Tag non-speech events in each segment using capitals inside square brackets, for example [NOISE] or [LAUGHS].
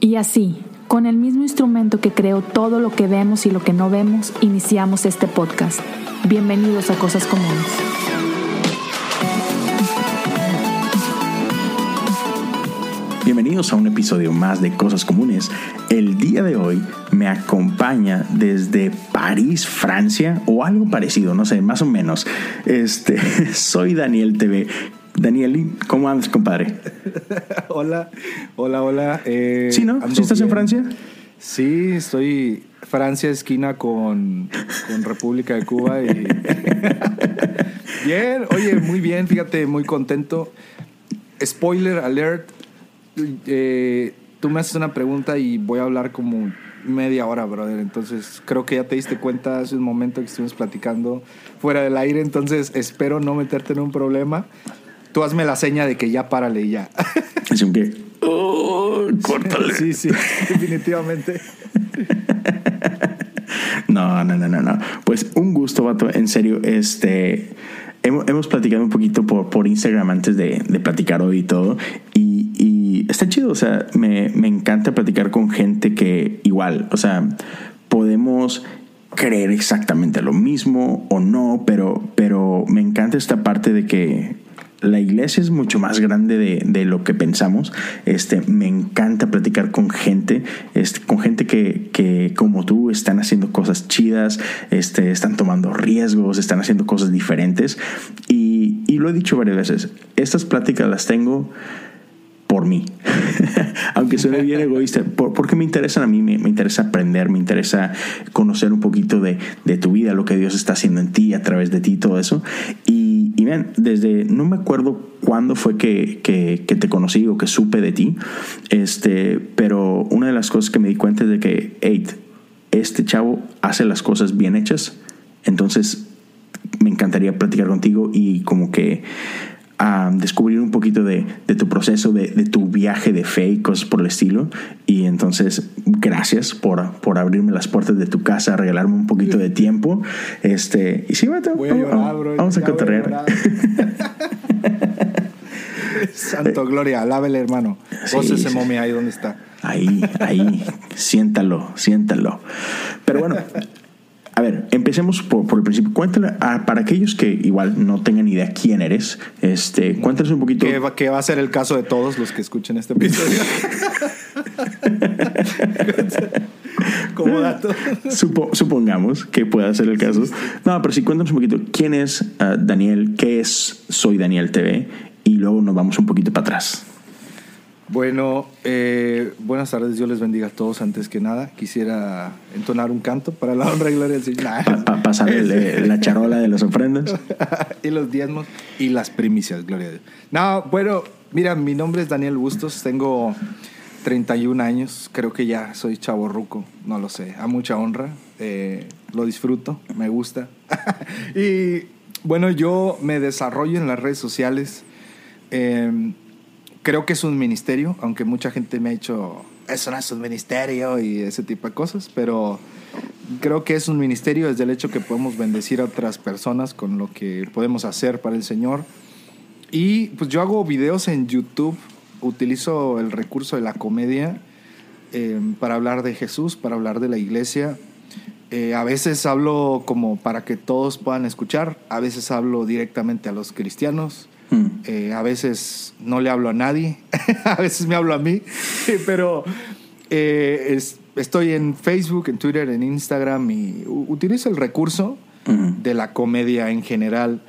Y así, con el mismo instrumento que creó todo lo que vemos y lo que no vemos, iniciamos este podcast. Bienvenidos a Cosas Comunes. Bienvenidos a un episodio más de Cosas Comunes. El día de hoy me acompaña desde París, Francia, o algo parecido, no sé, más o menos. Este, [LAUGHS] soy Daniel TV. Daniel, ¿cómo andas, compadre? [LAUGHS] hola, hola, hola. Eh, ¿Sí, no? ¿Sí estás en Francia? Sí, estoy Francia esquina con, con República de Cuba y... [LAUGHS] bien, oye, muy bien, fíjate, muy contento. Spoiler alert, eh, tú me haces una pregunta y voy a hablar como media hora, brother. Entonces, creo que ya te diste cuenta hace un momento que estuvimos platicando fuera del aire. Entonces, espero no meterte en un problema. Tú hazme la seña de que ya párale y ya. [LAUGHS] Es un que. Oh, córtale. Sí, sí, definitivamente. No, no, no, no, no. Pues un gusto, vato. En serio, este. Hemos, hemos platicado un poquito por, por Instagram antes de, de platicar hoy y todo. Y, y está chido, o sea, me, me encanta platicar con gente que igual, o sea, podemos creer exactamente lo mismo o no, pero, pero me encanta esta parte de que la iglesia es mucho más grande de, de, lo que pensamos. Este, me encanta platicar con gente, este, con gente que, que, como tú están haciendo cosas chidas, este, están tomando riesgos, están haciendo cosas diferentes. Y, y lo he dicho varias veces, estas pláticas las tengo por mí. [LAUGHS] Aunque suene bien egoísta, por, porque me interesan a mí, me, me, interesa aprender, me interesa conocer un poquito de, de, tu vida, lo que Dios está haciendo en ti, a través de ti, todo eso. Y, y vean, desde, no me acuerdo cuándo fue que, que, que, te conocí o que supe de ti, este, pero una de las cosas que me di cuenta es de que, hey, este chavo hace las cosas bien hechas, entonces me encantaría platicar contigo y como que a descubrir un poquito de, de tu proceso, de, de, tu viaje de fe y cosas por el estilo. Y entonces, gracias por, por abrirme las puertas de tu casa, regalarme un poquito de tiempo. Este, y sí, vete, voy a llorar, bro, vamos a cotorrear. [LAUGHS] Santo Gloria, alábele, hermano. Sí, Vos ese sí. momia ahí donde está. Ahí, ahí, siéntalo, siéntalo. Pero bueno, a ver, empecemos por, por el principio. Cuéntale a, para aquellos que igual no tengan idea quién eres, este, cuéntales un poquito. Que va, que va a ser el caso de todos los que escuchen este episodio. [LAUGHS] Como dato. Supo, supongamos que pueda ser el caso. No, pero sí, cuéntanos un poquito quién es uh, Daniel, qué es Soy Daniel TV y luego nos vamos un poquito para atrás. Bueno, eh, buenas tardes, Dios les bendiga a todos. Antes que nada, quisiera entonar un canto para la honra y gloria del Señor. Pa, pa, pasarle la charola de las ofrendas. [LAUGHS] y los diezmos y las primicias, gloria a Dios. No, bueno, mira, mi nombre es Daniel Bustos, tengo 31 años, creo que ya soy chavo ruco, no lo sé, a mucha honra, eh, lo disfruto, me gusta. [LAUGHS] y bueno, yo me desarrollo en las redes sociales. Eh, creo que es un ministerio, aunque mucha gente me ha dicho, eso no es un ministerio y ese tipo de cosas, pero creo que es un ministerio desde el hecho que podemos bendecir a otras personas con lo que podemos hacer para el Señor. Y pues yo hago videos en YouTube, utilizo el recurso de la comedia eh, para hablar de Jesús, para hablar de la iglesia. Eh, a veces hablo como para que todos puedan escuchar, a veces hablo directamente a los cristianos, eh, a veces no le hablo a nadie, [LAUGHS] a veces me hablo a mí, [LAUGHS] pero eh, es, estoy en Facebook, en Twitter, en Instagram y utilizo el recurso -huh. de la comedia en general.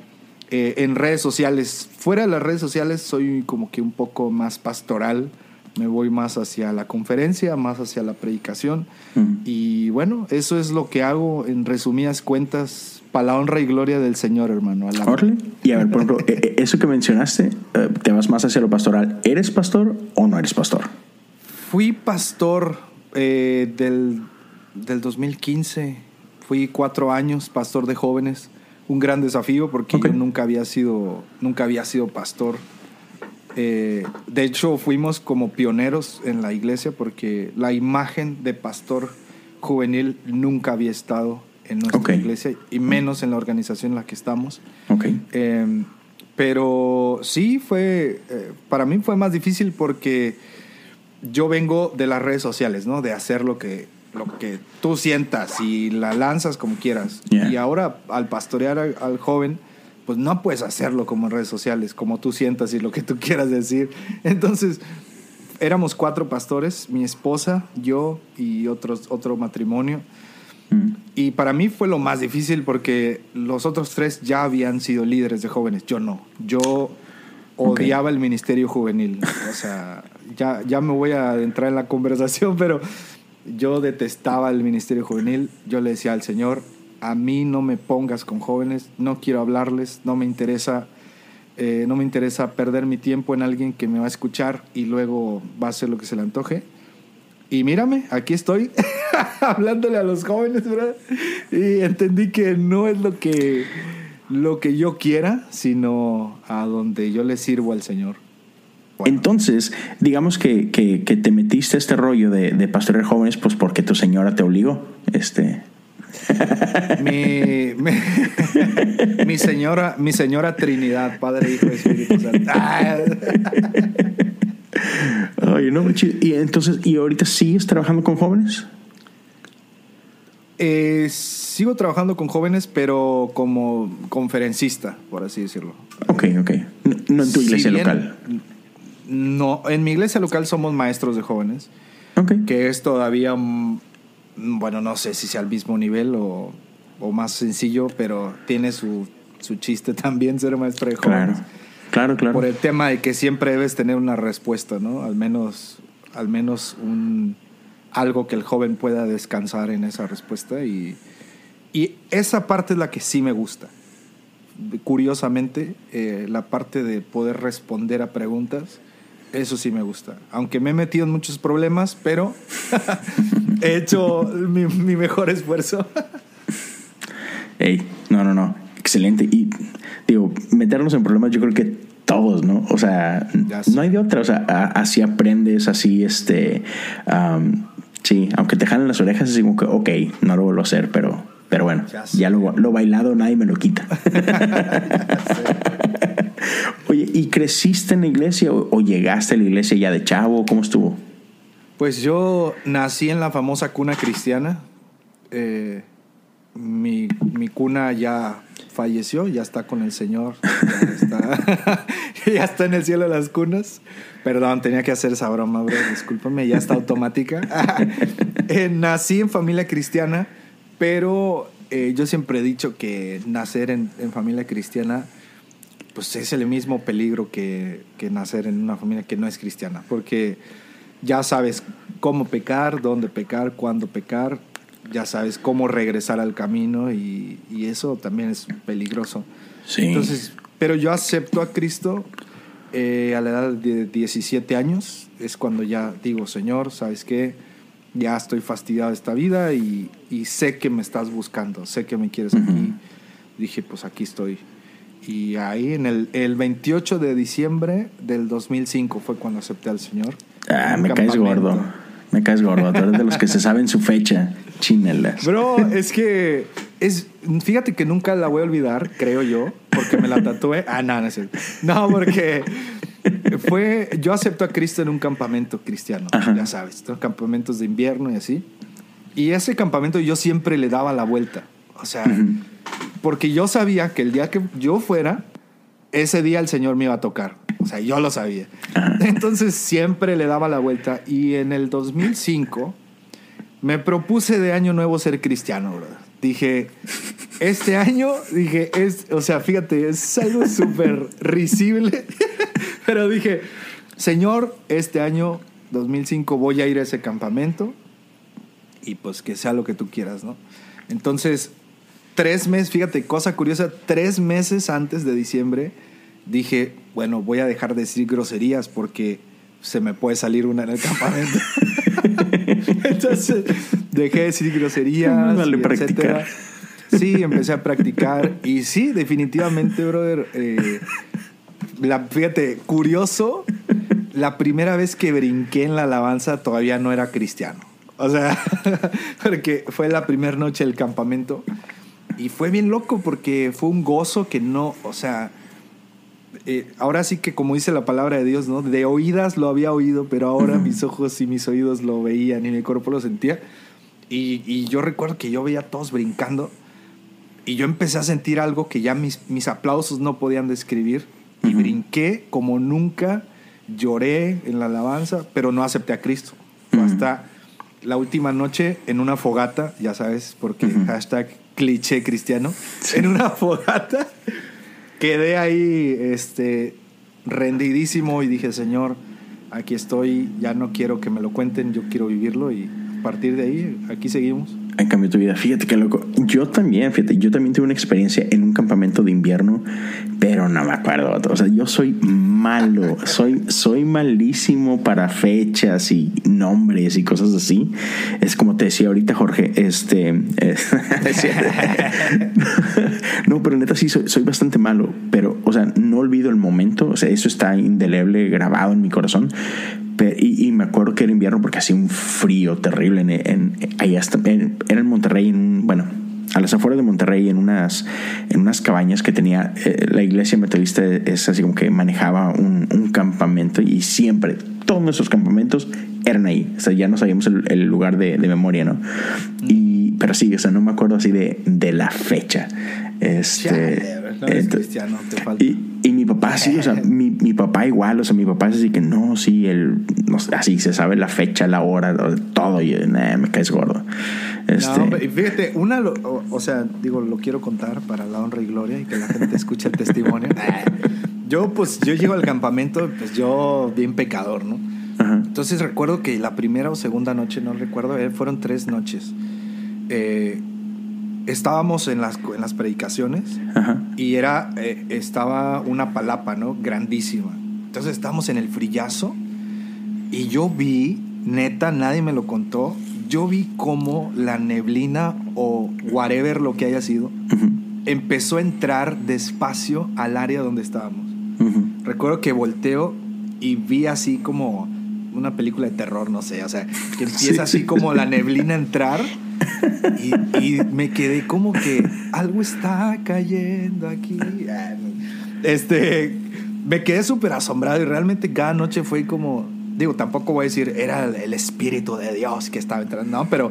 Eh, en redes sociales, fuera de las redes sociales soy como que un poco más pastoral, me voy más hacia la conferencia, más hacia la predicación. -huh. Y bueno, eso es lo que hago en resumidas cuentas para la honra y gloria del Señor, hermano. Y a ver, por ejemplo, eso que mencionaste, te vas más hacia lo pastoral. ¿Eres pastor o no eres pastor? Fui pastor eh, del, del 2015. Fui cuatro años pastor de jóvenes. Un gran desafío porque okay. yo nunca había sido, nunca había sido pastor. Eh, de hecho, fuimos como pioneros en la iglesia porque la imagen de pastor juvenil nunca había estado en nuestra okay. iglesia y menos en la organización en la que estamos. Okay. Eh, pero sí, fue, eh, para mí fue más difícil porque yo vengo de las redes sociales, ¿no? De hacer lo que, lo que tú sientas y la lanzas como quieras. Yeah. Y ahora al pastorear al, al joven, pues no puedes hacerlo como en redes sociales, como tú sientas y lo que tú [LAUGHS] quieras decir. Entonces, éramos cuatro pastores, mi esposa, yo y otros, otro matrimonio. Y para mí fue lo más difícil porque los otros tres ya habían sido líderes de jóvenes, yo no. Yo odiaba el ministerio juvenil. O sea, ya, ya me voy a entrar en la conversación, [LAUGHS] pero yo detestaba el ministerio juvenil. Yo le decía al Señor, a mí no me pongas con jóvenes, no quiero hablarles, no me interesa, eh, no me interesa perder mi tiempo en alguien que me va a escuchar y luego va a hacer lo que se le antoje. Y mírame, aquí estoy [LAUGHS] [LAUGHS] hablándole a los jóvenes, ¿verdad? Y entendí que no es lo que, lo que yo quiera, sino a donde yo le sirvo al Señor. Bueno. Entonces, digamos que, que, que te metiste a este rollo de, de pastorear jóvenes, pues porque tu señora te obligó. Este. [LAUGHS] mi, mi, mi señora, mi señora Trinidad, Padre, Hijo y Espíritu Santo. [LAUGHS] Ah. Oye, no. Y entonces, ¿y ahorita sigues trabajando con jóvenes? Eh, sigo trabajando con jóvenes, pero como conferencista, por así decirlo. Ok, ok. No, no en tu Si iglesia bien- local. No, en mi iglesia local somos maestros de jóvenes, Ok. que es todavía, bueno, no sé si sea al mismo nivel o, o más sencillo, pero tiene su, su chiste [LAUGHS] también ser maestro de Claro. jóvenes. Claro, claro. Por el tema de que siempre debes tener una respuesta, ¿no? Al menos, al menos un, algo que el joven pueda descansar en esa respuesta. Y, y esa parte es la que sí me gusta. Curiosamente, eh, la parte de poder responder a preguntas, eso sí me gusta. Aunque me he metido en muchos problemas, pero [LAUGHS] he hecho mi, mi mejor esfuerzo. [LAUGHS] Ey, no, no, no. Excelente. Y digo, meternos en problemas, yo creo que todos, ¿no? O sea, no hay de otra. O sea, así aprendes, así, este. am, sí, aunque te jalen las orejas, es como que, ok, no lo vuelvo a hacer, pero, pero bueno, Ya ya lo, lo bailado nadie me lo quita. [LAUGHS] Oye, ¿y creciste en la iglesia o, o llegaste a la iglesia ya de chavo? ¿Cómo estuvo? Pues yo nací en la famosa cuna cristiana. Eh, mi, mi cuna ya falleció, ya está con el Señor. Ya [LAUGHS] está, [LAUGHS] ya está en el cielo de las cunas. Perdón, tenía que hacer esa broma, bro. Discúlpame, ya está automática. [LAUGHS] Eh, nací en familia cristiana, pero eh, yo siempre he dicho que nacer en, en familia cristiana pues es el mismo peligro que, que nacer en una familia que no es cristiana, porque ya sabes cómo pecar, dónde pecar, cuándo pecar, ya sabes cómo regresar al camino y, y eso también es peligroso. Sí. Entonces, pero yo acepto a Cristo eh, a la edad de 17 años, es cuando ya digo, Señor, ¿sabes qué? Ya estoy fastidiado de esta vida y, y sé que me estás buscando, sé que me quieres Ujú. aquí. Dije, pues aquí estoy. Y ahí en el, el 28 de diciembre del 2005 fue cuando acepté al Señor. Ah, me caes campamento. gordo. Me caes gordo. Tú eres de los que se saben su fecha. [LAUGHS] Chinelas. Bro, es que es, fíjate que nunca la voy a olvidar, creo yo, porque me la tatué. Ah, no, no es cierto. No, porque fue, yo acepto a Cristo en un campamento cristiano, Ajá. ya sabes, ¿no? campamentos de invierno y así. Y ese campamento yo siempre le daba la vuelta, o sea, Ujú. porque yo sabía que el día que yo fuera, ese día el Señor me iba a tocar. O sea, yo lo sabía. Entonces siempre le daba la vuelta. Y en el 2005 me propuse de año nuevo ser cristiano, brother. Dije, este año, dije, es, o sea, fíjate, es algo [LAUGHS] súper risible. Pero dije, Señor, este año 2005 voy a ir a ese campamento y pues que sea lo que tú quieras, ¿no? Entonces, tres meses, fíjate, cosa curiosa, tres meses antes de diciembre dije, bueno, voy a dejar de decir groserías porque se me puede salir una en el campamento. [LAUGHS] [LAUGHS] Entonces, dejé de decir groserías, [LAUGHS] Dale, y practicar. etcétera. Sí, empecé a practicar y sí, definitivamente, brother. eh, la, fíjate, curioso, la primera vez que brinqué en la alabanza todavía no era cristiano. O sea, [LAUGHS] porque fue la primera noche del campamento y fue bien loco porque fue un gozo que no, o sea, eh, ahora sí que como dice la palabra de Dios, ¿no? De oídas lo había oído, pero ahora mis ojos y mis oídos lo veían y mi cuerpo lo sentía. Y, y, yo recuerdo que yo veía a todos brincando y yo empecé a sentir algo que ya mis, mis aplausos no podían describir. Y brinqué como nunca, lloré en la alabanza, pero no acepté a Cristo. Hasta la última noche en una fogata, ya sabes, porque hashtag cliché cristiano, en una fogata quedé ahí este, rendidísimo y dije, Señor, aquí estoy, ya no quiero que me lo cuenten, yo quiero vivirlo y a partir de ahí, aquí seguimos en cambio tu vida. Fíjate que loco. Yo también, fíjate, yo también tuve una experiencia en un campamento de invierno, pero no me acuerdo. O sea, yo soy malo, soy, soy malísimo para fechas y nombres y cosas así. Es como te decía ahorita, Jorge, este... [LAUGHS] [LAUGHS] no, pero neta sí, soy, bastante malo, pero, o sea, no olvido el momento, o sea, eso está indeleble, grabado en mi corazón, y, me acuerdo que era invierno porque hacía un frío terrible en, en, allá en, era en Monterrey, en, bueno, a las afueras de Monterrey, en unas, en unas cabañas que tenía eh, la iglesia metodista, es así como que manejaba un, un, campamento y siempre, todos nuestros campamentos eran ahí. O sea, ya no sabíamos el, lugar de, de, memoria, ¿no? Y, pero sí, o sea, no me acuerdo así de, de la fecha. Este, cristiano, te falta. Y, y mi papá sí, o sea, [LAUGHS] mi, mi, papá igual, o sea, mi papá es así que no, sí, él, no, así se sabe la fecha, la hora, todo, y me caes gordo. Este... No, y fíjate, una, o, o, sea, digo, lo quiero contar para la honra y gloria y que la gente escuche el testimonio. [LAUGHS] yo, pues, yo llego al campamento, pues yo bien pecador, ¿no? Ajá. Entonces recuerdo que la primera o segunda noche, no recuerdo, eh, fueron tres noches. Eh, estábamos en las, en las predicaciones y era, eh, estaba una palapa, ¿no? Grandísima. Entonces estábamos en el frillazo y yo vi, neta, nadie me lo contó, yo vi cómo la neblina o whatever lo que haya sido empezó a entrar despacio al área donde estábamos. Recuerdo que volteo y vi así como una película de terror, no sé, o sea, que empieza [LAUGHS] así como la neblina a entrar y, me quedé como que algo está cayendo aquí. Este, me quedé súper asombrado y realmente cada noche fue como, digo, tampoco voy a decir, era el Espíritu de Dios que estaba entrando, no, pero...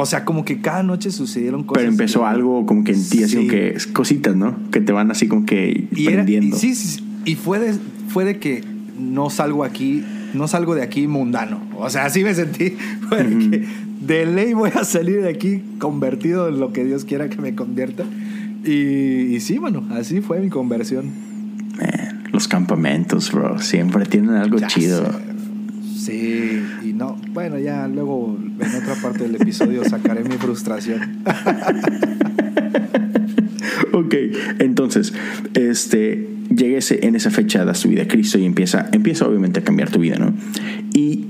O sea, como que cada noche sucedieron cosas. Pero empezó algo como que en ti, así que cositas, ¿no? Que te van así como que y prendiendo. sí, sí, y fue de, fue de que no salgo aquí, no salgo de aquí mundano. O sea, así me sentí. [LAUGHS] Porque de ley voy a salir de aquí convertido en lo que Dios quiera que me convierta. Y, sí, bueno, así fue mi conversión. los campamentos, bro, siempre tienen algo chido. Sí, y no, bueno, ya luego en otra parte del episodio sacaré mi frustración. [LAUGHS] ok, entonces, este, llegues en esa fecha, das tu vida a Cristo y empieza, empieza obviamente a cambiar tu vida, ¿no? Y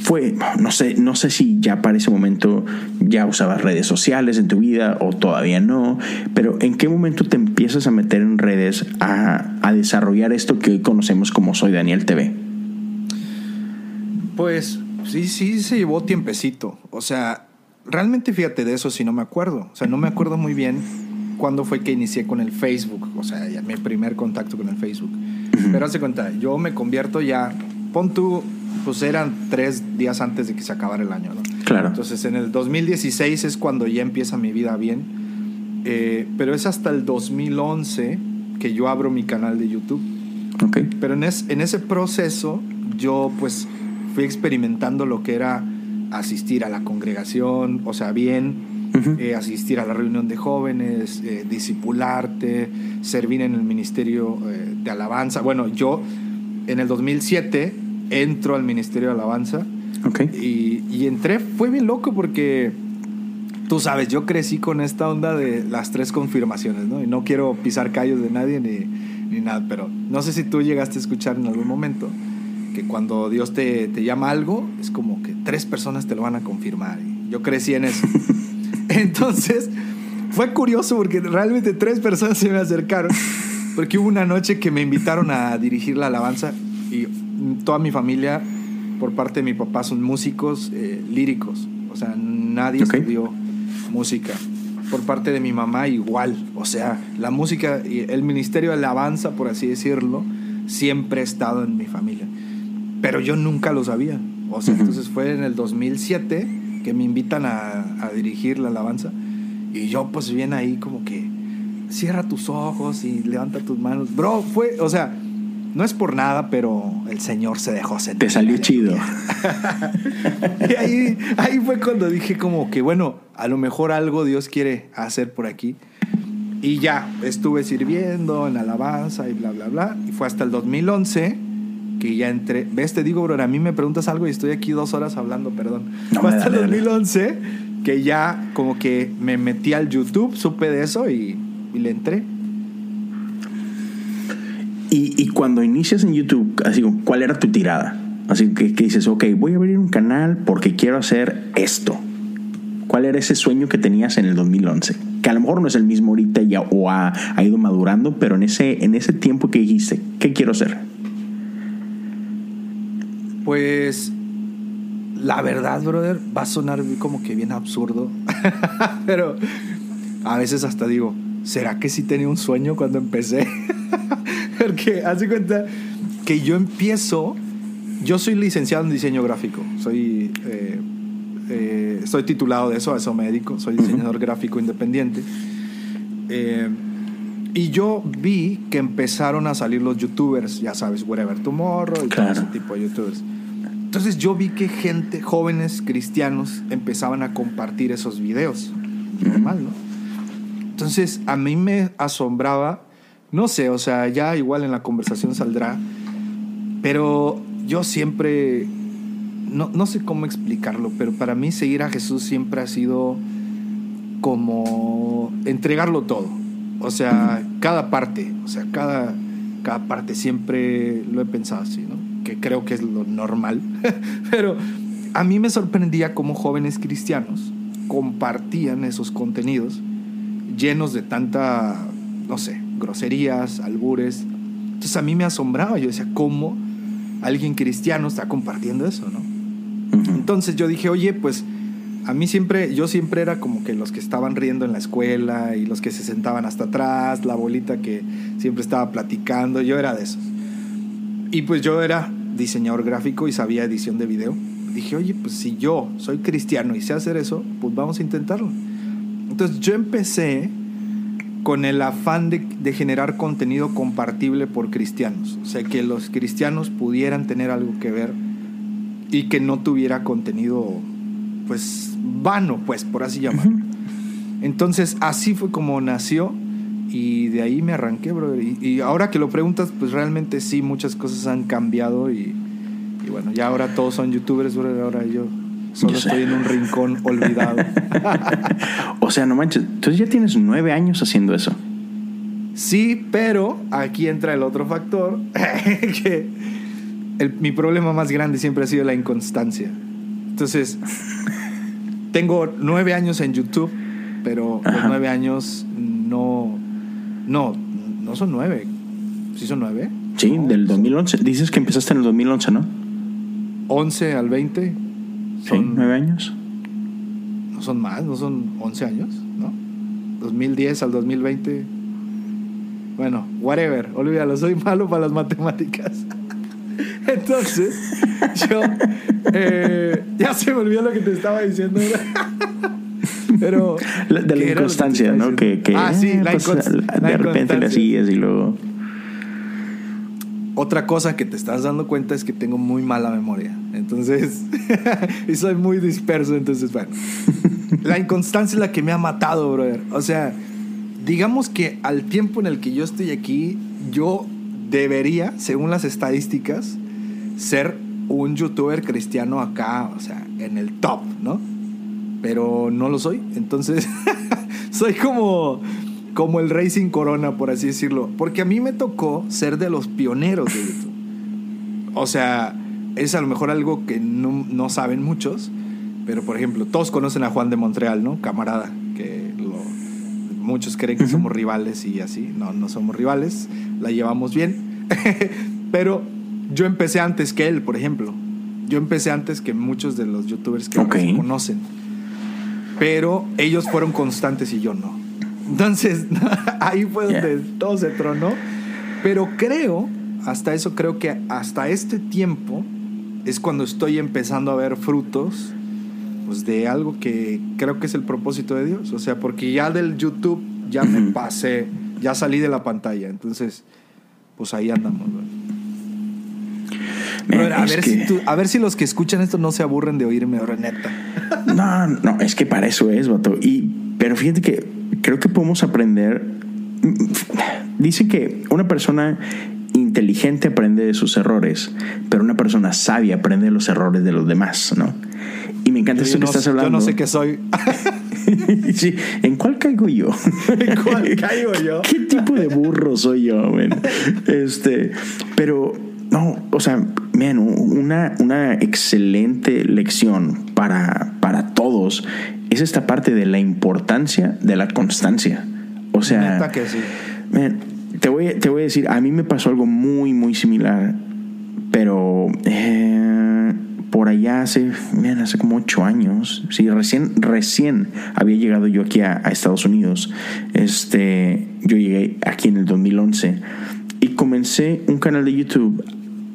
fue, no sé, no sé si ya para ese momento ya usabas redes sociales en tu vida o todavía no, pero ¿en qué momento te empiezas a meter en redes a, a desarrollar esto que hoy conocemos como Soy Daniel TV? Pues sí, sí, se llevó tiempecito. O sea, realmente fíjate de eso si no me acuerdo. O sea, no me acuerdo muy bien cuándo fue que inicié con el Facebook. O sea, ya mi primer contacto con el Facebook. Pero hace cuenta, yo me convierto ya, pon tú pues eran tres días antes de que se acabara el año, ¿no? Claro. Entonces en el 2016 es cuando ya empieza mi vida bien, eh, pero es hasta el 2011 que yo abro mi canal de YouTube. Ok. Pero en, en ese proceso yo pues fui experimentando lo que era asistir a la congregación, o sea, bien, eh, asistir a la reunión de jóvenes, eh, discipularte, servir en el ministerio de alabanza. Bueno, yo en el 2007 entro al Ministerio de Alabanza. Y, y, entré, fue bien loco porque tú sabes, yo crecí con esta onda de las tres confirmaciones, ¿no? Y no quiero pisar callos de nadie ni, ni nada, pero no sé si tú llegaste a escuchar en algún momento que cuando Dios te, te llama algo, es como que tres personas te lo van a confirmar. Y yo crecí en eso. [LAUGHS] Entonces, fue curioso porque realmente tres personas se me acercaron. Porque hubo una noche que me invitaron a dirigir la alabanza y toda mi familia, por parte de mi papá, son músicos eh, líricos. O sea, nadie estudió música. por parte de mi mamá igual. O sea, la música y el ministerio de alabanza, por así decirlo, siempre ha estado en mi familia. Pero yo nunca lo sabía. O sea, entonces fue en el 2007 que me invitan a, a dirigir la alabanza. Y yo pues bien ahí como que cierra tus ojos y levanta tus manos. Bro, fue, o sea, no es por nada, pero el Señor se dejó sentir. Te salió chido. [LAUGHS] y ahí, ahí fue cuando dije como que, bueno, a lo mejor algo Dios quiere hacer por aquí. Y ya, estuve sirviendo en alabanza y bla, bla, bla. Y fue hasta el 2011 que ya entré. ¿Ves? Te digo, bro, a mí me preguntas algo y estoy aquí dos horas hablando, perdón. fue hasta el 2011 que ya como que me metí al YouTube, supe de eso y, y le entré. Y, cuando inicias en YouTube, así ¿cuál era tu tirada? Así que, dices, ok, voy a abrir un canal porque quiero hacer esto. ¿Cuál era ese sueño que tenías en el 2011? Que a lo mejor no es el mismo ahorita ya, o ha, ha ido madurando, pero en ese, en ese tiempo que dijiste, ¿qué quiero hacer? Pues la verdad, brother, va a sonar como que bien absurdo, [LAUGHS] pero a veces hasta digo, ¿será que sí tenía un sueño cuando empecé? [LAUGHS] Porque hace cuenta que yo empiezo, yo soy licenciado en diseño gráfico, soy, eh, eh, estoy titulado de eso, a eso me dedico, soy diseñador gráfico independiente. Eh, y yo vi que empezaron a salir los youtubers, ya sabes, Whatever Tomorrow y todo ese tipo de youtubers. Entonces yo vi que gente, jóvenes cristianos, empezaban a compartir esos videos. Normal, ¿no? Entonces a mí me asombraba no sé, o sea, ya igual en la conversación saldrá, pero yo siempre, no, no sé cómo explicarlo, pero para mí seguir a Jesús siempre ha sido como entregarlo todo. O sea, cada parte, o sea, cada, cada parte siempre lo he pensado así, ¿no? Que creo que es lo normal. [LAUGHS] Pero a mí me sorprendía cómo jóvenes cristianos compartían esos contenidos llenos de tanta, no sé, groserías, albures. Entonces a mí me asombraba, yo decía, ¿cómo alguien cristiano está compartiendo eso, no? Entonces yo dije, oye, pues a mí siempre, yo siempre era como que los que estaban riendo en la escuela y los que se sentaban hasta atrás, la bolita que siempre estaba platicando, yo era de esos. Y pues yo era diseñador gráfico y sabía edición de video. Dije, oye, pues si yo soy cristiano y sé hacer eso, pues vamos a intentarlo. Entonces yo empecé con el afán de, generar contenido compartible por cristianos. O sea, que los cristianos pudieran tener algo que ver y que no tuviera contenido, pues, vano, pues, por así llamarlo. Entonces, así fue como nació y de ahí me arranqué, brother. Y, ahora que lo preguntas, pues realmente sí, muchas cosas han cambiado y, y bueno, ya ahora todos son youtubers, brother. Ahora yo Solo estoy en un rincón olvidado. [LAUGHS] o sea, no manches. Entonces ya tienes nueve años haciendo eso. Sí, pero aquí entra el otro factor, [LAUGHS] que mi problema más grande siempre ha sido la inconstancia. Entonces, tengo nueve años en YouTube, pero los nueve años no, no, no son nueve. ¿Sí son nueve? Sí, del 2011. Dices que empezaste en el 2011, ¿no? 11 al 20. Son nueve años. No son más, no son 11 años, ¿no? 2010 al 2020. Bueno, whatever, olvídalo, soy malo para las matemáticas. [LAUGHS] Entonces, yo eh, ya se me olvidó lo que te estaba diciendo. [LAUGHS] Pero. de la inconstancia, ¿no? Que, ah, sí, la, pues, De repente le sigues y luego. Otra cosa que te estás dando cuenta es que tengo muy mala memoria. Entonces, [LAUGHS] y soy muy disperso. Entonces, bueno, [LAUGHS] la inconstancia es la que me ha matado, brother. O sea, digamos que al tiempo en el que yo estoy aquí, yo debería, según las estadísticas, ser un youtuber cristiano acá, o sea, en el top, ¿no? Pero no lo soy. Entonces, [LAUGHS] soy como como el Racing Corona, por así decirlo. Porque a mí me tocó ser de los pioneros de YouTube. O sea, es a lo mejor algo que no, saben muchos, pero por ejemplo, todos conocen a Juan de Montreal, ¿no? Camarada, que muchos creen que somos rivales y así. No, no somos rivales, la llevamos bien. [LAUGHS] pero yo empecé antes que él, por ejemplo. Yo empecé antes que muchos de los youtubers que conocen. pero ellos fueron constantes y yo no. Entonces, [LAUGHS] ahí fue donde todo se tronó. Pero creo, hasta eso creo que hasta este tiempo es cuando estoy empezando a ver frutos pues, de algo que creo que es el propósito de Dios. O sea, porque ya del YouTube ya me pasé, ya salí de la pantalla. Entonces, pues ahí andamos. a, ver si a ver si los que escuchan esto no se aburren de oírme, ahora neta. No, no, es que para eso es, vato. Y, pero fíjate que creo que podemos aprender. Dicen que una persona inteligente aprende de sus errores, pero una persona sabia aprende de los errores de los demás, ¿no? Y me encanta eso que estás hablando. Yo no sé qué soy. [LAUGHS] sí, ¿en cuál caigo yo? ¿En cuál caigo yo? ¿Qué tipo de burro soy yo, Este, pero no, o sea, man, una, una excelente lección para, para todos es esta parte de la importancia de la constancia. O sea, que sí. te, voy, te voy a decir, a mí me pasó algo muy, muy similar, pero eh, por allá hace, man, hace como ocho años, sí, recién, recién había llegado yo aquí a, a Estados Unidos. Este, yo llegué aquí en el 2011 y comencé un canal de YouTube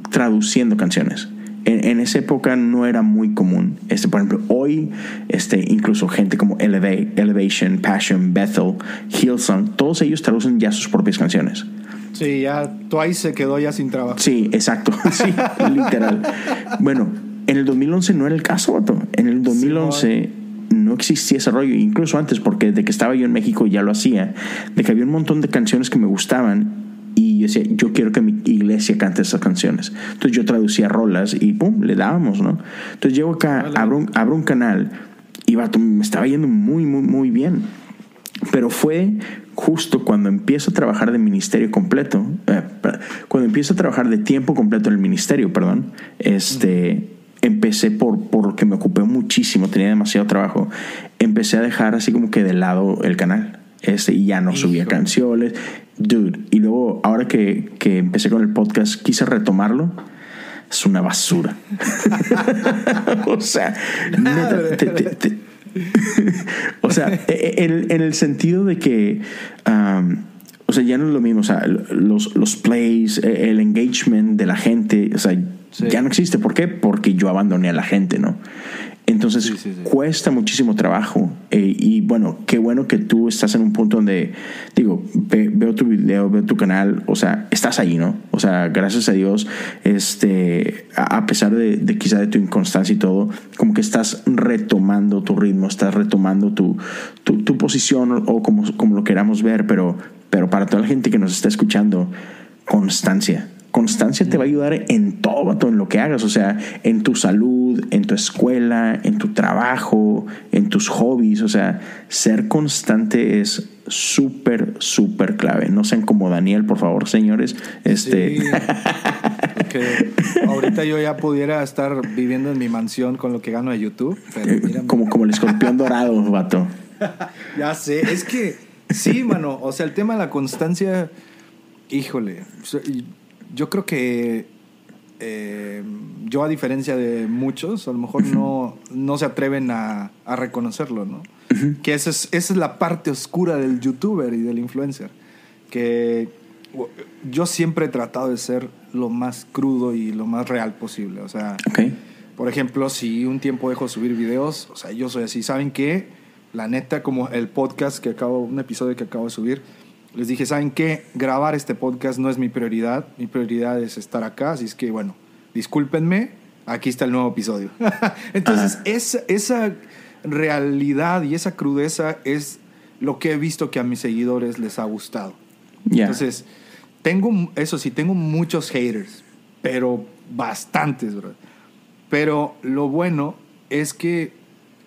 traduciendo canciones. En, esa época no era muy común. Este, por ejemplo, hoy, este, incluso gente como Elevate, Elevation, Passion, Bethel, Hillsong, todos ellos traducen ya sus propias canciones. Sí, ya Twice se quedó ya sin trabajo. Sí, exacto. [LAUGHS] Sí, literal. Bueno, en el 2011 no era el caso, Otto. En el 2011 no existía ese rollo, incluso antes, porque de que estaba yo en México ya lo hacía, de que había un montón de canciones que me gustaban y yo decía, yo quiero que mi iglesia cante esas canciones. Entonces yo traducía rolas y pum, le dábamos, ¿no? Entonces llego acá, abro, un, abro un canal y me estaba yendo muy, muy, muy bien. Pero fue justo cuando empiezo a trabajar de ministerio completo, eh, cuando empiezo a trabajar de tiempo completo en el ministerio, perdón, este, empecé por, por que me ocupé muchísimo, tenía demasiado trabajo, empecé a dejar así como que de lado el canal. Este, y ya no subía canciones dude. Y luego, ahora que, que empecé con el podcast, quise retomarlo. Es una basura. [LAUGHS] o sea, [LAUGHS] o sea, e, e, en, en, el sentido de que, um, o sea, ya no es lo mismo. O sea, los, los plays, e, el engagement de la gente, o sea, ya no existe. ¿Por qué? Porque yo abandoné a la gente, ¿no? Entonces cuesta muchísimo trabajo. Eh, y bueno, qué bueno que tú estás en un punto donde, digo, veo tu video, veo tu canal, o sea, estás ahí, ¿no? O sea, gracias a Dios, este, a pesar de, quizá de tu inconstancia y todo, como que estás retomando tu ritmo, estás retomando tu, tu, posición o como, como lo queramos ver, pero, pero para toda la gente que nos está escuchando, constancia constancia te va a ayudar en todo, en lo que hagas, o sea, en tu salud, en tu escuela, en tu trabajo, en tus hobbies, o sea, ser constante es súper, súper clave. No sean como Daniel, por favor, señores. Este... [LAUGHS] ahorita yo ya pudiera estar viviendo en mi mansión con lo que gano de YouTube. Eh, como, como el escorpión dorado, vato. [LAUGHS] ya sé, es que sí, mano, o sea, el tema de la constancia, híjole, yo creo que eh, yo, a diferencia de muchos, a lo mejor no, no se atreven a, a reconocerlo, ¿no? Que esa es, esa es la parte oscura del youtuber y del influencer. Que yo siempre he tratado de ser lo más crudo y lo más real posible. O sea, por ejemplo, si un tiempo dejo de subir videos, o sea, yo soy así. ¿Saben qué? La neta, como el podcast que acabo, un episodio que acabo de subir, les dije, ¿saben qué? Grabar este podcast no es mi prioridad, mi prioridad es estar acá, así es que bueno, discúlpenme, aquí está el nuevo episodio. [LAUGHS] Entonces, esa, esa realidad y esa crudeza es lo que he visto que a mis seguidores les ha gustado. Entonces, tengo, eso sí, tengo muchos haters, pero bastantes, ¿verdad? Pero lo bueno es que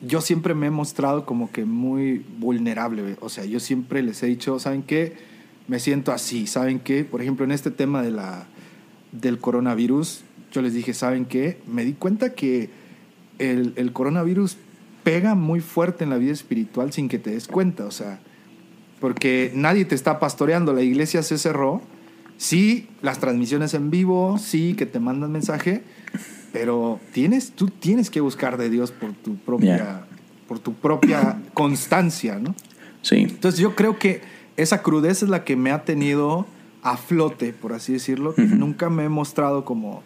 yo siempre me he mostrado como que muy vulnerable. O sea, yo siempre les he dicho, ¿saben qué? Me siento así. ¿Saben qué? Por ejemplo, en este tema de la, del coronavirus, yo les dije, ¿saben qué? Me di cuenta que el, el coronavirus pega muy fuerte en la vida espiritual sin que te des cuenta. O sea, porque nadie te está pastoreando. La iglesia se cerró. Sí, las transmisiones en vivo, sí, que te mandan mensaje, pero tienes, tú tienes que buscar de Dios por tu propia por tu propia constancia, ¿no? Sí. Entonces yo creo que esa crudeza es la que me ha tenido a flote, por así decirlo, que nunca me he mostrado como,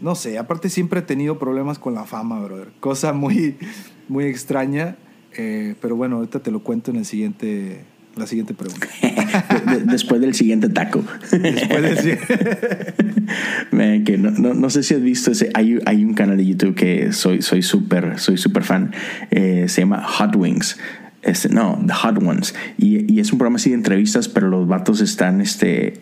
no sé, aparte siempre he tenido problemas con la fama, brother, cosa muy, muy extraña, eh, pero bueno, ahorita te lo cuento en el siguiente, la siguiente pregunta. [LAUGHS] De- de- después del siguiente taco. Después de- [LAUGHS] Man, que no, no, no sé si has visto ese. Hay, hay un canal de YouTube que soy soy súper soy súper fan. eh, se llama Hot Wings. Este, no, The Hot Ones. Y, y es un programa así de entrevistas, pero los vatos están, este,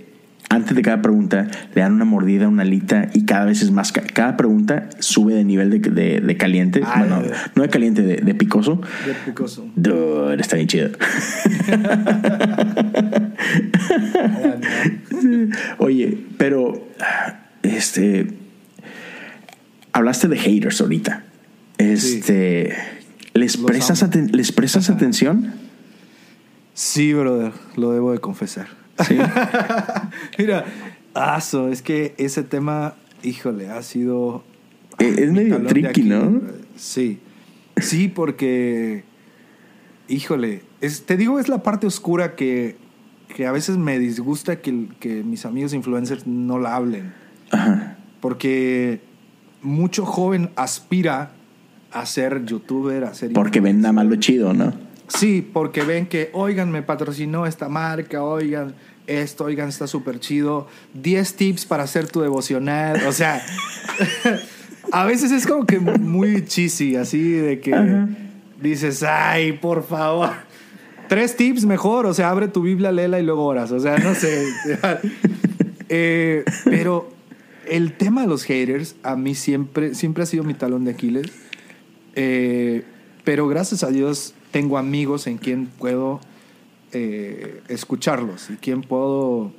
antes de cada pregunta, le dan una mordida, una alita, y cada vez es más. ca- Cada pregunta sube de nivel de, de- de caliente. Ah, bueno, de- no de caliente, de, picoso. de picoso. Dude, está bien chido. [LAUGHS] Oye, pero este hablaste de haters ahorita. Este ¿les prestas les prestas atención? Sí, brother, lo debo de confesar. Sí. [LAUGHS] Mira, aso, es que ese tema, híjole, ha sido... Eh, es medio tricky, ¿no? Sí, sí, porque, híjole, es, te digo, es la parte oscura que, que a veces me disgusta que, que mis amigos influencers no la hablen. Ajá. Porque mucho joven aspira a ser youtuber, a ser Porque ven nada más lo chido, ¿no? Sí, porque ven que, oigan, me patrocinó esta marca, oigan, esto, oigan, está súper chido. 10 tips para hacer tu devocional. O sea, [LAUGHS] a veces es como que muy cheesy, así de que Ajá. dices, ay, por favor. Tres tips mejor, o sea, abre tu Biblia, léela y luego oras. O sea, no sé. [LAUGHS] Eh, pero el tema de los haters a mí siempre, siempre ha sido mi talón de Aquiles. Eh, pero gracias a Dios tengo amigos en quien puedo eh, escucharlos y quien puedo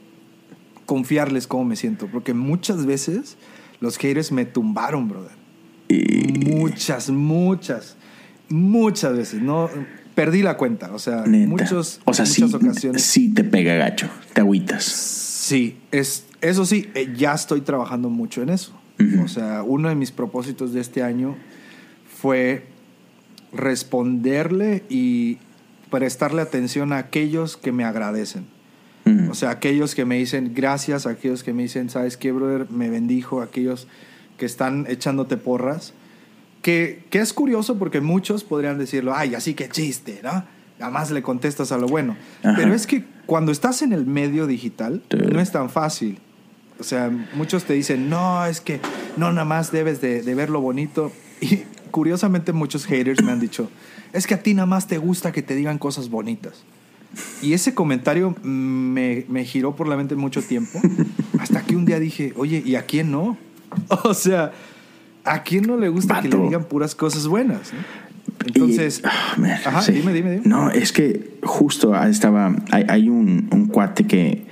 confiarles cómo me siento. Porque muchas veces los haters me tumbaron, brother. Y Muchas, muchas, muchas veces. No, perdí la cuenta. O sea, neta. muchos, o sea, muchas sí, ocasiones. sí te pega gacho, te agüitas. Sí, es, eso sí, eh, ya estoy trabajando mucho en eso. O sea, uno de mis propósitos de este año fue responderle y prestarle atención a aquellos que me agradecen. Ujú. O sea, aquellos que me dicen gracias, aquellos que me dicen, ¿sabes qué, brother? Me bendijo, aquellos que están echándote porras. Que, que es curioso porque muchos podrían decirlo, ay, así que chiste, ¿no? Además le contestas a lo bueno. Ajá. Pero es que cuando estás en el medio digital, Sí. no es tan fácil. O sea, muchos te dicen, no, es que no nada más debes de, de ver lo bonito. Y curiosamente muchos haters me han dicho, es que a ti nada más te gusta que te digan cosas bonitas. Y ese comentario me, me giró por la mente mucho tiempo, hasta que un día dije, oye, ¿y a quién no? [LAUGHS] O sea, ¿a quién no le gusta que le digan puras cosas buenas? Y- Entonces, ah, man, ajá, sí. dime, dime, dime. No, es que justo ahí estaba. Hay, hay un, un cuate que,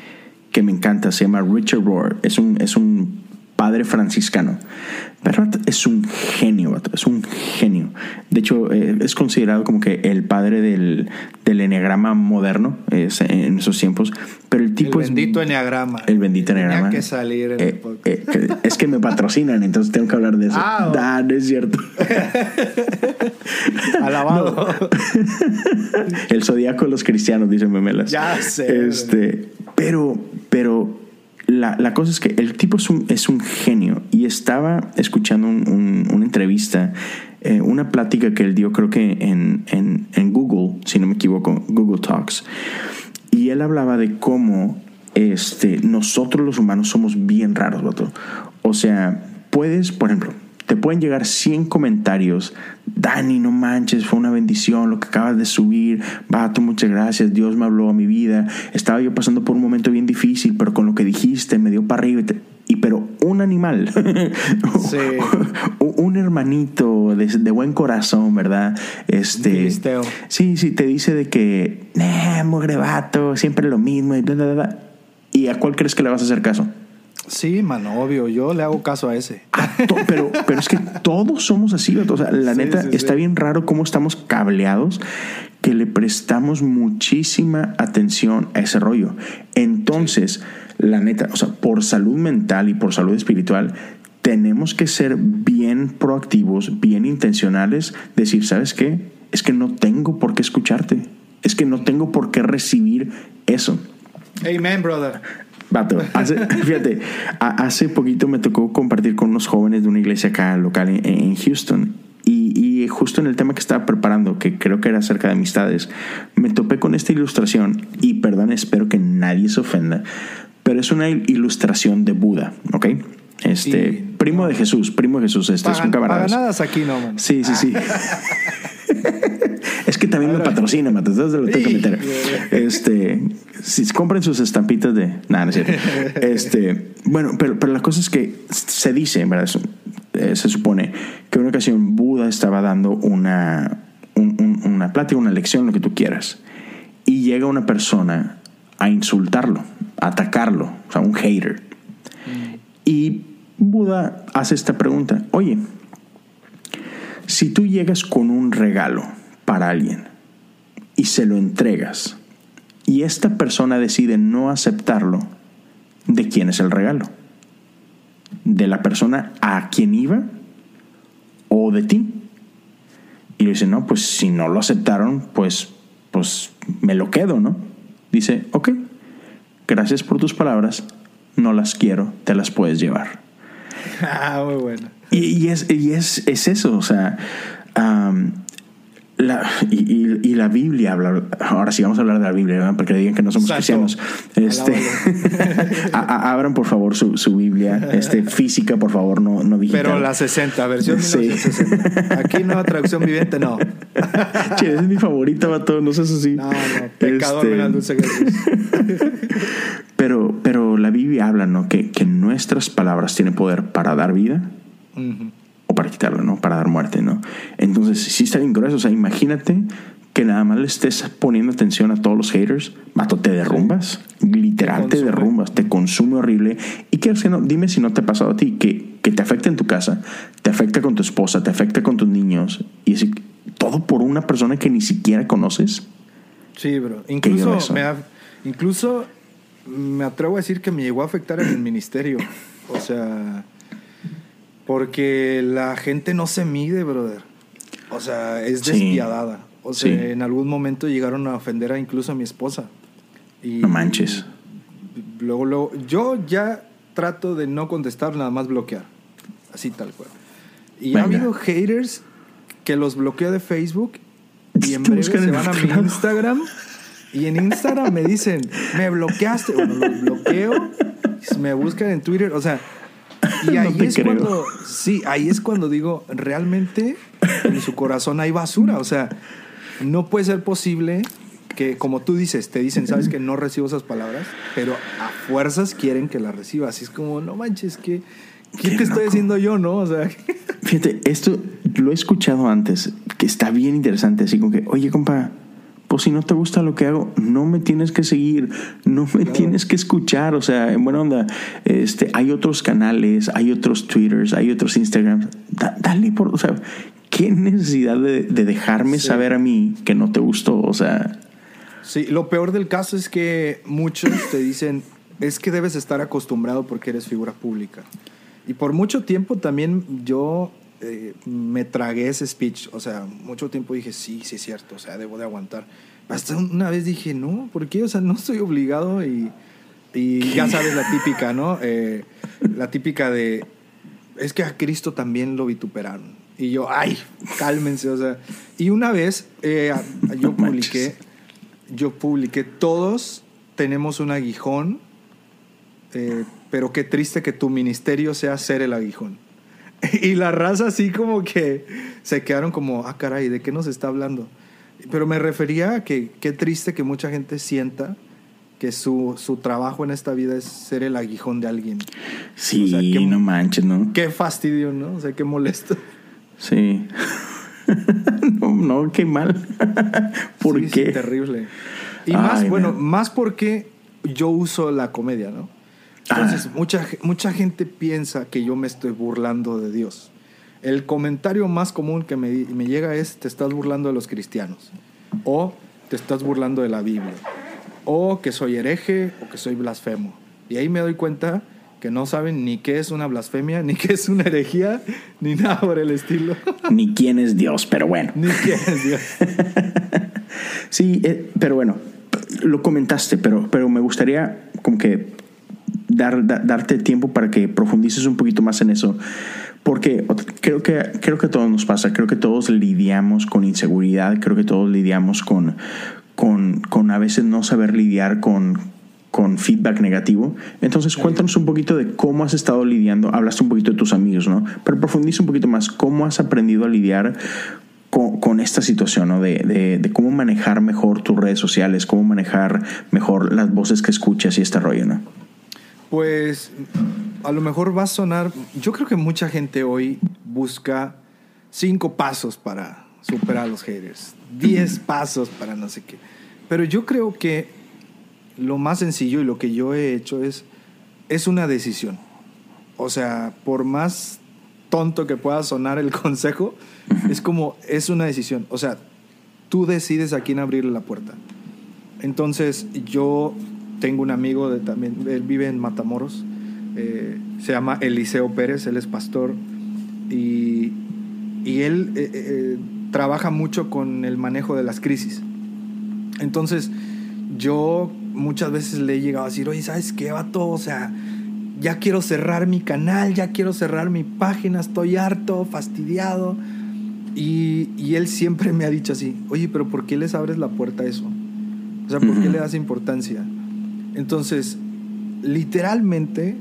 que me encanta, se llama Richard Rohr. Es un, es un padre franciscano. Pero es un genio, es un genio. De hecho, eh, es considerado como que el padre del, del enneagrama moderno es, en esos tiempos. Pero el tipo el es. bendito enneagrama. El bendito Tenía enneagrama. que salir en el Eh, podcast. eh, que- es que me patrocinan, entonces tengo que hablar de eso. Ah, Ah, no es cierto. [LAUGHS] Alabado. El zodiaco de los cristianos, dicen memelas. Ya sé. Este, pero, pero la, la cosa es que el tipo es un, es un genio. Y estaba escuchando un- un- una entrevista, eh, una plática que él dio, creo que en, en, en Google, si no me equivoco, Google Talks. Y él hablaba de cómo este, nosotros los humanos somos bien raros, vato. O sea, puedes, por ejemplo, te pueden llegar 100 comentarios. Dani, no manches, fue una bendición lo que acabas de subir. Vato, muchas gracias. Dios me habló a mi vida. Estaba yo pasando por un momento bien difícil, pero con lo que dijiste me dio para arriba. Y, pero un animal, [LAUGHS] Sí. un hermanito de, de buen corazón, ¿verdad? Este, filisteo. Sí, sí, te dice de que, nah, mugre vato, siempre lo mismo. Y, bla, bla, bla". ¿Y a cuál crees que le vas a hacer caso? Sí, mano, obvio. Yo le hago caso a ese. A to- pero, pero es que todos somos así, o sea, la Sí, neta sí, está sí. bien raro cómo estamos cableados que le prestamos muchísima atención a ese rollo. Entonces, la neta, o sea, por salud mental y por salud espiritual, tenemos que ser bien proactivos, bien intencionales, decir, ¿sabes qué? es que no tengo por qué escucharte. Es que no tengo por qué recibir eso. Amen, brother. Vato, hace, [LAUGHS] fíjate, a- hace poquito me tocó compartir con unos jóvenes de una iglesia acá local en, en Houston. Y, y justo en el tema que estaba preparando, que creo que era acerca de amistades, me topé con esta ilustración. Y perdón, espero que nadie se ofenda, pero es una il- ilustración de Buda, ¿ok? Este, primo de Jesús, primo de Jesús, este, Pagan, camaradas. paganadas aquí no, man. Sí, sí, sí. [LAUGHS] es que también me patrocina, Matas, entonces lo tengo que meter. Este, si compren sus estampitas de. Nada, no es cierto. [LAUGHS] Este, bueno, pero, pero la cosa es que se dice, ¿verdad? Eso, eh, se supone que una ocasión Buda estaba dando una, un- un- una plática, una lección, lo que tú quieras. Y llega una persona a insultarlo, a atacarlo, o sea, un hater. Y Buda hace esta pregunta, oye, si tú llegas con un regalo para alguien y se lo entregas y esta persona decide no aceptarlo, ¿de quién es el regalo? ¿De la persona a quien iba o de ti? Y le dice, no, pues si no lo aceptaron, pues, pues me lo quedo, ¿no? Dice, ok, gracias por tus palabras, no las quiero, te las puedes llevar. Ah, muy bueno. Y, y es, y es, es eso, o sea, am, la, y, y- y la Biblia habla, ahora sí vamos a hablar de la Biblia, ¿verdad? porque digan que no somos Exacto. cristianos. Este, [LAUGHS] a- a- abran por favor su, su Biblia, este, física, por favor, no, no digital. Pero la 60, versión Sí. 1960. Aquí no, traducción viviente, no. [LAUGHS] Che, es mi favorita, vato, no seas así. No, no, pecador Este, dulce [LAUGHS] pero, pero la Biblia habla, ¿no? Que, que nuestras palabras tienen poder para dar vida Ujú. O para quitarlo, ¿no? Para dar muerte, ¿no? Entonces, sí está bien grueso. O sea, imagínate que nada más le estés poniendo atención a todos los haters. Vato, te derrumbas. Literal, Te te, derrumbas. Te consume horrible. Y que, no, dime si no te ha pasado a ti, que, que te afecta en tu casa, te afecta con tu esposa, te afecta con tus niños. Y así, todo por una persona que ni siquiera conoces. Sí, bro. Incluso me, incluso me atrevo a decir que me llegó a afectar en el ministerio. O sea, porque la gente no se mide, brother. O sea, es Sí. despiadada. O sea, Sí. en algún momento llegaron a ofender a incluso a mi esposa. Y No manches. Luego, luego, yo ya trato de no contestar, nada más bloquear. Así tal cual. Y ha Venga. habido haters que los bloqueo de Facebook y en breve se van a mi. Instagram y en Instagram me dicen, me bloqueaste. Bueno, los bloqueo, me buscan en Twitter, o sea, [LAUGHS] y ahí es creo. cuando, sí, ahí es cuando digo, realmente en su corazón hay basura, o sea, no puede ser posible que, como tú dices, te dicen, sabes que no recibo esas palabras, pero a fuerzas quieren que las recibas. Y es como, no manches, que ¿qué Qué te estoy loco. haciendo yo, no? O sea, Fíjate, esto lo he escuchado antes, que está bien interesante, así como que, oye, compa, pues si no te gusta lo que hago, no me tienes que seguir, no me tienes que escuchar, o sea, en buena onda, este, hay otros canales, hay otros Twitters, hay otros Instagrams, Da- dale por, o sea, qué necesidad de, de dejarme Sí. saber a mí que no te gustó, o sea, Sí, lo peor del caso es que muchos te dicen, es que debes estar acostumbrado porque eres figura pública. Y por mucho tiempo también yo eh, me tragué ese speech. O sea, mucho tiempo dije, sí, sí es cierto, o sea, debo de aguantar. Hasta una vez dije, no, ¿por qué? O sea, no estoy obligado y, y ya sabes la típica, ¿no? Eh, la típica de, es que a Cristo también lo vituperaron. Y yo, ay, cálmense, o sea. Y una vez eh, [LAUGHS] yo publiqué, yo publiqué, todos tenemos un aguijón, eh, pero qué triste que tu ministerio sea ser el aguijón. [LAUGHS] Y la raza así como que se quedaron como, ah, caray, ¿de qué nos está hablando? Pero me refería a que qué triste que mucha gente sienta que su, su trabajo en esta vida es ser el aguijón de alguien. sí, O sea, qué- no manches, ¿no? Qué fastidio, ¿no? O sea, qué molesto. Sí. [LAUGHS] no, no, qué mal. [LAUGHS] ¿Por Sí, sí, qué? terrible. Y Ay, más, bueno, más porque yo uso la comedia, ¿no? Entonces, mucha, ge- mucha gente piensa que yo me estoy burlando de Dios. El comentario más común que me, me llega es, te estás burlando de los cristianos. O te estás burlando de la Biblia. O que soy hereje o que soy blasfemo. Y ahí me doy cuenta que no saben ni qué es una blasfemia, ni qué es una herejía, ni [LAUGHS] nada por el estilo. Ni quién es Dios, pero bueno. ni quién es Dios. [LAUGHS] Sí, eh, pero bueno, lo comentaste, pero, pero me gustaría como que dar, da- darte tiempo para que profundices un poquito más en eso. Porque creo que, creo que a todos nos pasa, creo que todos lidiamos con inseguridad, creo que todos lidiamos con, con, con a veces no saber lidiar con, con feedback negativo. Entonces cuéntanos un poquito de cómo has estado lidiando, hablaste un poquito de tus amigos, ¿no? Pero profundiza un poquito más, cómo has aprendido a lidiar con, con esta situación, ¿no? De, de- de cómo manejar mejor tus redes sociales, cómo manejar mejor las voces que escuchas y este rollo, ¿no? Pues a lo mejor va a sonar, yo creo que mucha gente hoy busca cinco pasos para superar a los haters, diez [LAUGHS] pasos para no sé qué. Pero yo creo que lo más sencillo y lo que yo he hecho es, es una decisión. O sea, por más tonto que pueda sonar el [LAUGHS] consejo, es como, es una decisión. O sea, tú decides a quién abrirle la puerta. Entonces, yo tengo un amigo de también, él vive en Matamoros, eh, se llama Eliseo Pérez, él es pastor y, y él eh, eh, trabaja mucho con el manejo de las crisis. Entonces, yo muchas veces le he llegado a decir, oye, ¿sabes qué, vato? O sea, ya quiero cerrar mi canal, ya quiero cerrar mi página, estoy harto, fastidiado. Y, y él siempre me ha dicho así, oye, pero ¿por qué les abres la puerta a eso? O sea, ¿por qué le das importancia? Entonces, literalmente,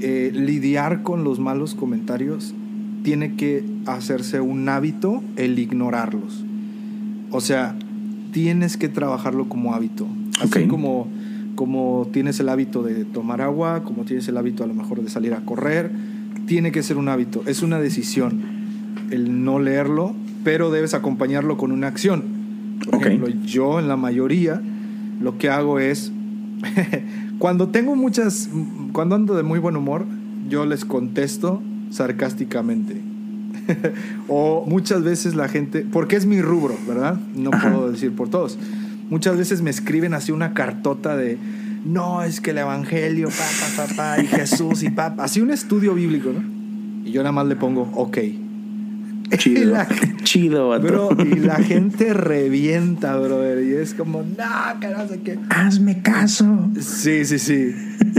eh, lidiar con los malos comentarios tiene que hacerse un hábito el ignorarlos. O sea, tienes que trabajarlo como hábito. Así como, como tienes el hábito de tomar agua, como tienes el hábito a lo mejor de salir a correr, tiene que ser un hábito. Es una decisión el no leerlo, pero debes acompañarlo con una acción. Por ejemplo, yo en la mayoría lo que hago es, [LAUGHS] cuando tengo muchas, cuando ando de muy buen humor, yo les contesto sarcásticamente. [LAUGHS] o muchas veces la gente, porque es mi rubro, ¿verdad? No Ajá. puedo decir por todos. Muchas veces me escriben así una cartota de, no, es que el Evangelio, pa, pa, pa, pa, y Jesús, y pa, así un estudio bíblico, ¿no? Y yo nada más le pongo, ok. Chido, [LAUGHS] la- chido. Bro, y la gente revienta, brother. Y es como, no, que no sé qué. Hazme caso. Sí, sí, sí.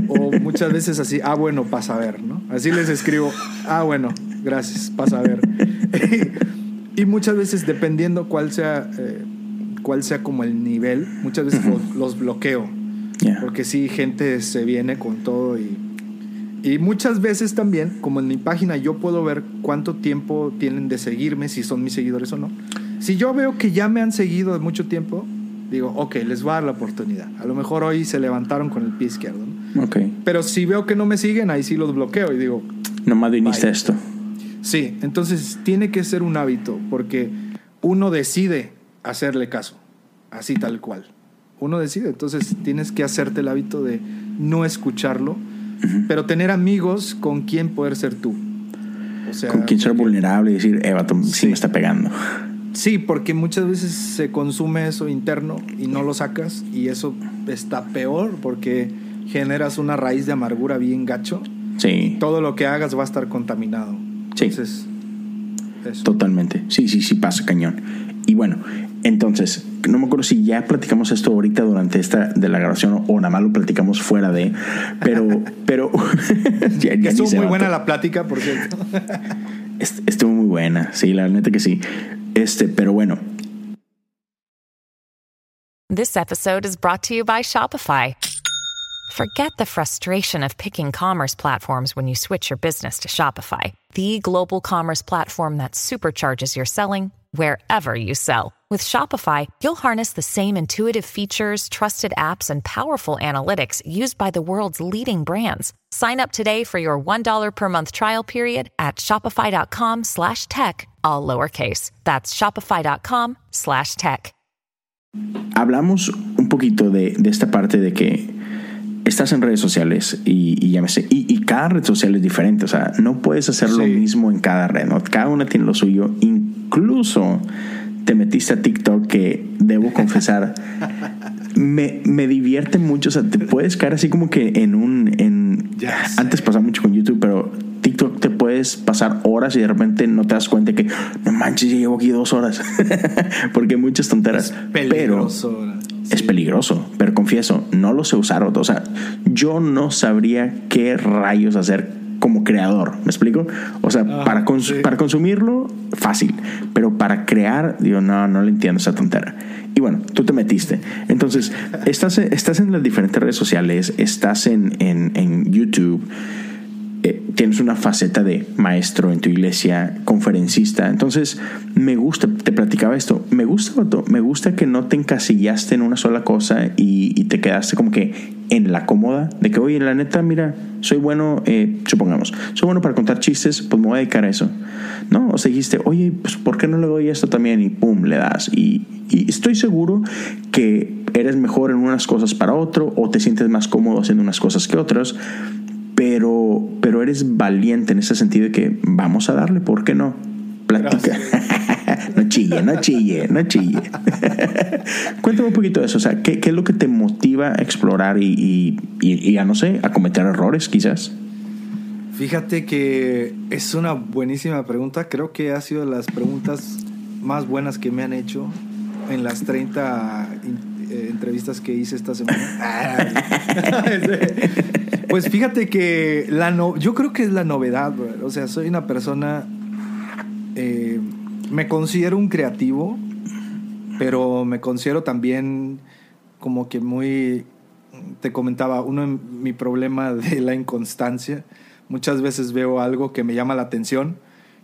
O muchas veces así, ah, bueno, pasa a ver, ¿no? Así les escribo, ah, bueno, gracias, pasa a ver. [LAUGHS] y muchas veces, dependiendo cuál sea, eh, cuál sea como el nivel, muchas veces los, los bloqueo. Ya. Porque sí, gente se viene con todo y, y muchas veces también, como en mi página, yo puedo ver cuánto tiempo tienen de seguirme, si son mis seguidores o no. Si yo veo que ya me han seguido de mucho tiempo, digo, ok, les va a dar la oportunidad. A lo mejor hoy se levantaron con el pie izquierdo. ¿no? Ok. Pero si veo que no me siguen, ahí sí los bloqueo y digo, Nomás viniste Bye. esto. sí, entonces tiene que ser un hábito porque uno decide hacerle caso, así tal cual. Uno decide, entonces tienes que hacerte el hábito de no escucharlo, pero tener amigos con quien poder ser tú. O sea, Con quien ser vulnerable y decir, eh, vato, sí. Sí. me está pegando. Sí, porque muchas veces se consume eso interno y no lo sacas y eso está peor porque generas una raíz de amargura bien gacho. Sí. Todo lo que hagas va a estar contaminado. Sí. Entonces, eso. Totalmente. Sí, sí, sí, pasa cañón. Y bueno, entonces, no me acuerdo si ya platicamos esto ahorita durante esta de la grabación o nada más lo platicamos fuera de, pero, [LAUGHS] pero, [LAUGHS] ya, ya estuvo muy buena la plática, por cierto. Est- Estuvo muy buena, sí, la neta que sí. Este, pero bueno, This episode is brought to you by Shopify. Forget the frustration of picking commerce platforms when you switch your business to Shopify, the global commerce platform that supercharges your selling wherever you sell. With Shopify, you'll harness the same intuitive features, trusted apps, and powerful analytics used by the world's leading brands. Sign up today for your $1 per month trial period at shopify.com slash tech, all lowercase. That's shopify.com slash tech. hablamos un poquito de, de esta parte de que estás en redes sociales y, y llámese, y, y cada red social es diferente, o sea, no puedes hacer lo mismo en cada red, ¿no? Cada una tiene lo suyo, incluso te metiste a TikTok que debo confesar, [LAUGHS] me, me divierte mucho, o sea, te puedes caer así como que en un, en. Antes pasaba mucho con YouTube, pero TikTok te puedes pasar horas y de repente no te das cuenta que no manches, ya llevo aquí dos horas. [LAUGHS] Porque hay muchas tonteras. Pero. Es peligroso, pero confieso, no lo sé usar. O sea, yo no sabría qué rayos hacer como creador. ¿Me explico? O sea, Ajá, para, cons- sí. para consumirlo, fácil. Pero para crear, digo, no, no le entiendo esa tontera. Y bueno, tú te metiste. Entonces, estás, estás en las diferentes redes sociales, estás en, en, en YouTube, eh, tienes una faceta de maestro en tu iglesia, conferencista. Entonces, me gusta, te platicaba esto, me gusta, me gusta que no te encasillaste en una sola cosa y, y te quedaste como que en la cómoda de que, oye, la neta, mira, soy bueno, eh, supongamos, soy bueno para contar chistes, pues me voy a dedicar a eso. No, o sea, dijiste, oye, pues ¿por qué no le doy esto también? Y pum, le das. Y, y estoy seguro que eres mejor en unas cosas para otro o te sientes más cómodo haciendo unas cosas que otras pero, pero eres valiente en ese sentido de que vamos a darle, ¿por qué no? Platica. [LAUGHS] no chille, no chille, no chille. [LAUGHS] Cuéntame un poquito de eso, o sea, ¿qué, qué es lo que te motiva a explorar y, y, y- y a, no sé, a cometer errores quizás? Fíjate que es una buenísima pregunta. Creo que ha sido las preguntas más buenas que me han hecho en las 30 in- eh, entrevistas que hice esta semana. [LAUGHS] Pues fíjate que la no, yo creo que es la novedad. brother. O sea, soy una persona. eh, me considero un creativo, pero me considero también como que muy. Te comentaba, uno mi problema de la inconstancia. Muchas veces veo algo que me llama la atención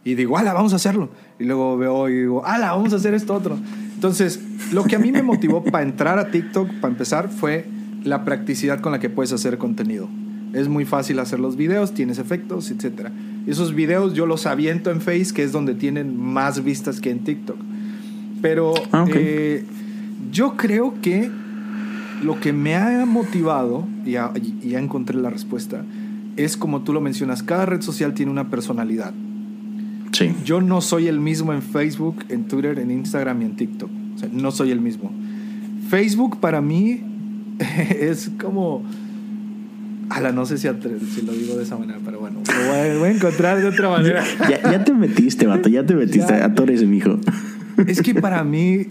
y digo, ala, vamos a hacerlo. Y luego veo y digo, ala, vamos a hacer esto otro. Entonces, lo que a mí me motivó para entrar a TikTok, para empezar, fue la practicidad con la que puedes hacer contenido. Es muy fácil hacer los videos, tienes efectos, etc. Esos videos yo los aviento en Face, que es donde tienen más vistas que en TikTok. Pero Ah, eh, yo creo que lo que me ha motivado, y ya, ya encontré la respuesta, es como tú lo mencionas, cada red social tiene una personalidad. Sí. Yo no soy el mismo en Facebook, en Twitter, en Instagram y en TikTok. O sea, no soy el mismo. Facebook para mí [LAUGHS] es como... Ala, no sé si, lo digo de esa manera, pero bueno, lo voy a, voy a encontrar de otra manera. Ya, ya te metiste, vato, ya te metiste. Ya. Atores, mijo. Es que para mí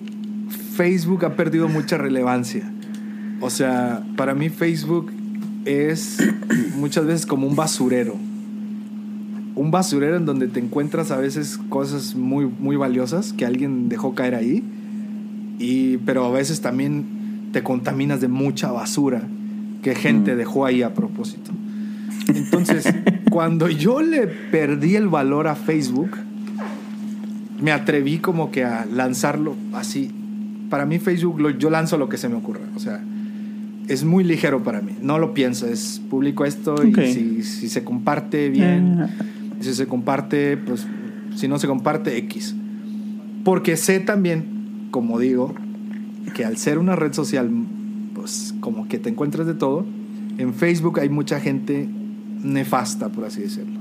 Facebook ha perdido mucha relevancia. O sea, para mí Facebook es muchas veces como un basurero. Un basurero en donde te encuentras a veces cosas muy, muy valiosas que alguien dejó caer ahí. Y, pero a veces también te contaminas de mucha basura que gente Mm. dejó ahí a propósito. Entonces, [LAUGHS] cuando yo le perdí el valor a Facebook, me atreví como que a lanzarlo así. Para mí Facebook, lo- yo lanzo lo que se me ocurra. O sea, es muy ligero para mí. No lo pienso, es publico esto y si, si se comparte bien, Eh, si se comparte, pues si no se comparte, X. Porque sé también, como digo, que al ser una red social, pues como que te encuentras de todo, en Facebook hay mucha gente nefasta, por así decirlo,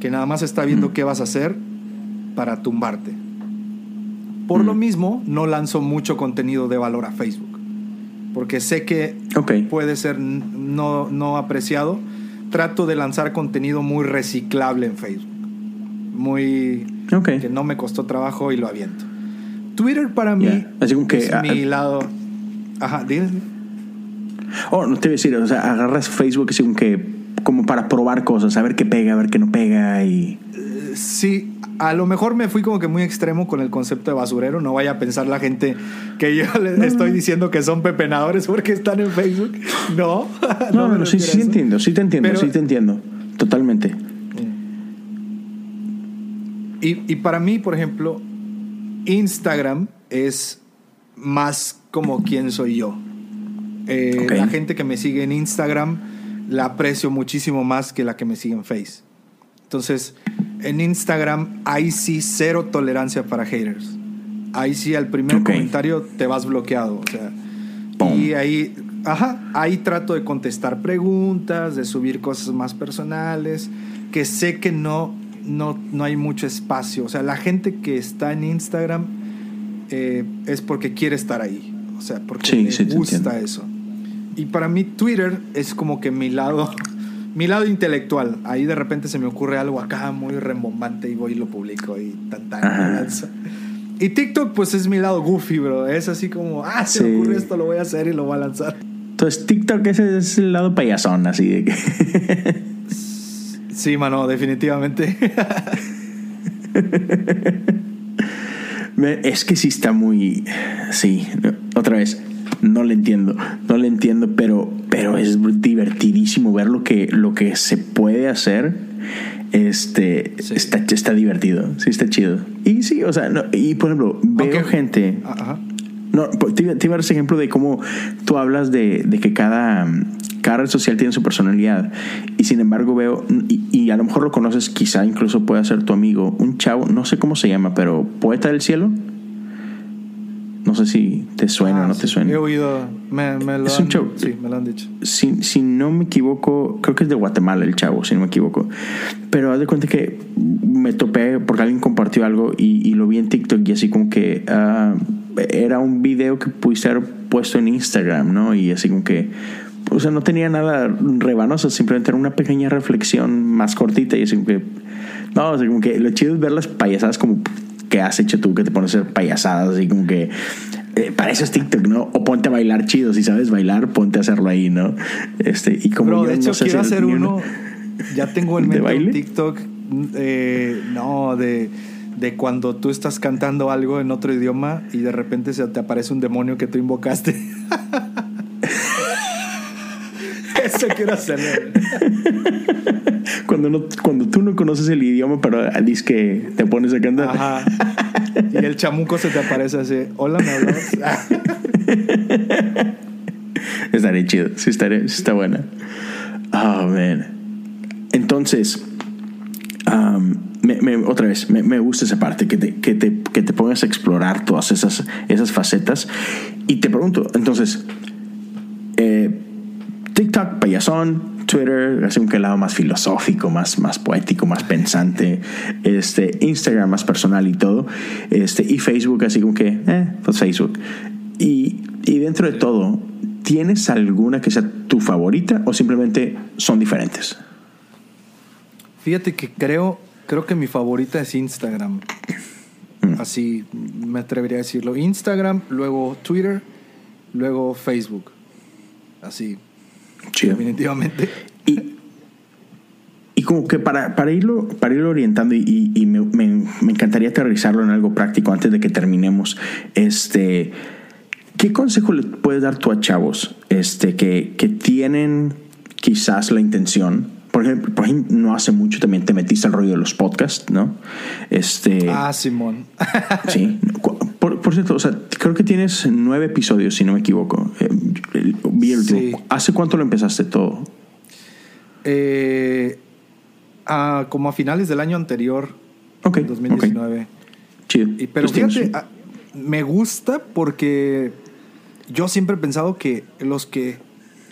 que nada más está viendo Mm. qué vas a hacer para tumbarte. Por lo Mm. mismo, no lanzo mucho contenido de valor a Facebook, porque sé que ok. puede ser no, no apreciado. Trato de lanzar contenido muy reciclable en Facebook. Muy... Ok. que no me costó trabajo y lo aviento. Twitter para mí. Así que, es mi ah. lado... Ajá, dime. Oh, no te iba a decir, o sea, agarras Facebook así como que, como para probar cosas, a ver qué pega, a ver qué no pega y... Eh, Sí, a lo mejor me fui como que muy extremo con el concepto de basurero. No vaya a pensar la gente que yo [LAUGHS] les estoy diciendo que son pepenadores porque están en Facebook. [LAUGHS] [LAUGHS] No, No, me no, sí, sí entiendo, sí te entiendo, Pero- sí te entiendo. Totalmente. Y, y para mí, por ejemplo, Instagram es más como quién soy yo. Eh. La gente que me sigue en Instagram la aprecio muchísimo más que la que me sigue en Face. Entonces, en Instagram hay sí cero tolerancia para haters. Ahí sí al primer comentario te vas bloqueado. O sea, y ahí, ajá, ahí trato de contestar preguntas, de subir cosas más personales, que sé que no, no, no hay mucho espacio. O sea, la gente que está en Instagram eh, es porque quiere estar ahí. O sea, porque Sí, te gusta eso. Y para mí Twitter es como que mi lado, [LAUGHS] mi lado intelectual. Ahí de repente se me ocurre algo acá muy rembombante y voy y lo publico y tan tan. Y TikTok, pues es mi lado goofy, bro. Es así como, ah, se me ocurre esto, lo voy a hacer y lo voy a lanzar. Entonces, TikTok ese es el lado payasón, así de que. Sí, mano, definitivamente. [LAUGHS] Me- Es que sí está muy. Sí, otra vez. No le entiendo. No le entiendo, pero, pero es divertidísimo ver lo que, lo que se puede hacer. Este Sí. está, está divertido. Sí, está chido. Y sí, o sea, no- y por ejemplo, veo gente. Ajá. No, te, iba- te iba a dar ese ejemplo de cómo tú hablas de, de que cada, cada red social tiene su personalidad. Y sin embargo veo, y, y a lo mejor lo conoces, quizá incluso pueda ser tu amigo, un chavo, no sé cómo se llama, pero Poeta del Cielo. No sé si te suena o Ah, no te suena. He oído, me, me lo Es un han- show. Sí, me lo han dicho. Si, si no me equivoco, creo que es de Guatemala el chavo, si no me equivoco. Pero haz de cuenta que me topé porque alguien compartió algo y, y lo vi en TikTok y así como que ah, era un video que pudiste haber puesto en Instagram, ¿no? Y así como que, o sea, no tenía nada rebanoso, simplemente era una pequeña reflexión más cortita y así como que, no, o sea, como que lo chido es ver las payasadas como que has hecho tú, que te pones a hacer payasadas, así como que eh, para eso es TikTok, ¿no? O ponte a bailar chido, si sabes bailar, ponte a hacerlo ahí, ¿no? Este, y como Bro, yo de no hecho, sé quiero hacer uno. Ya tengo en ¿De mente un? TikTok. eh, no, de, de cuando tú estás cantando algo en otro idioma y de repente se te aparece un demonio que tú invocaste. [LAUGHS] [LAUGHS] Eso quiero hacerlo. [LAUGHS] Cuando, no, cuando tú no conoces el idioma, pero dices que te pones a cantar. Ajá. Y el chamuco se te aparece así. Hola, ¿me hablas? [LAUGHS] Estaría chido. Sí, estaría, sí está buena. Oh, man. Entonces, um, me- me- otra vez, me, me gusta esa parte, que te, que, te, que te pongas a explorar todas esas, esas facetas. Y te pregunto, entonces, eh, payasón, Twitter, así un que lado más filosófico, más, más poético, más pensante, este, Instagram más personal y todo, este, y Facebook así como que, eh, pues Facebook. Y, y dentro de todo, ¿tienes alguna que sea tu favorita o simplemente son diferentes? Fíjate que creo, creo que mi favorita es Instagram. Así me atrevería a decirlo. Instagram, luego Twitter, luego Facebook. Así, Definitivamente. Y, y como que para, para, irlo, para irlo orientando y, y- y me, me- me encantaría aterrizarlo en algo práctico antes de que terminemos, este, ¿qué consejo le puedes dar tú a chavos este, que, que tienen quizás la intención? Por ejemplo, por ejemplo, no hace mucho también te metiste al rollo de los podcasts, ¿no? Este, Ah, Simón. [LAUGHS] Sí. Por, por cierto, o sea, creo que tienes nueve episodios, si no me equivoco. Eh, vi el último. Sí. ¿Hace cuánto lo empezaste todo? Eh, ah, como a finales del año anterior, Ok. 2019. ok. Chido. Y, pero fíjate, ah, me gusta porque yo siempre he pensado que los que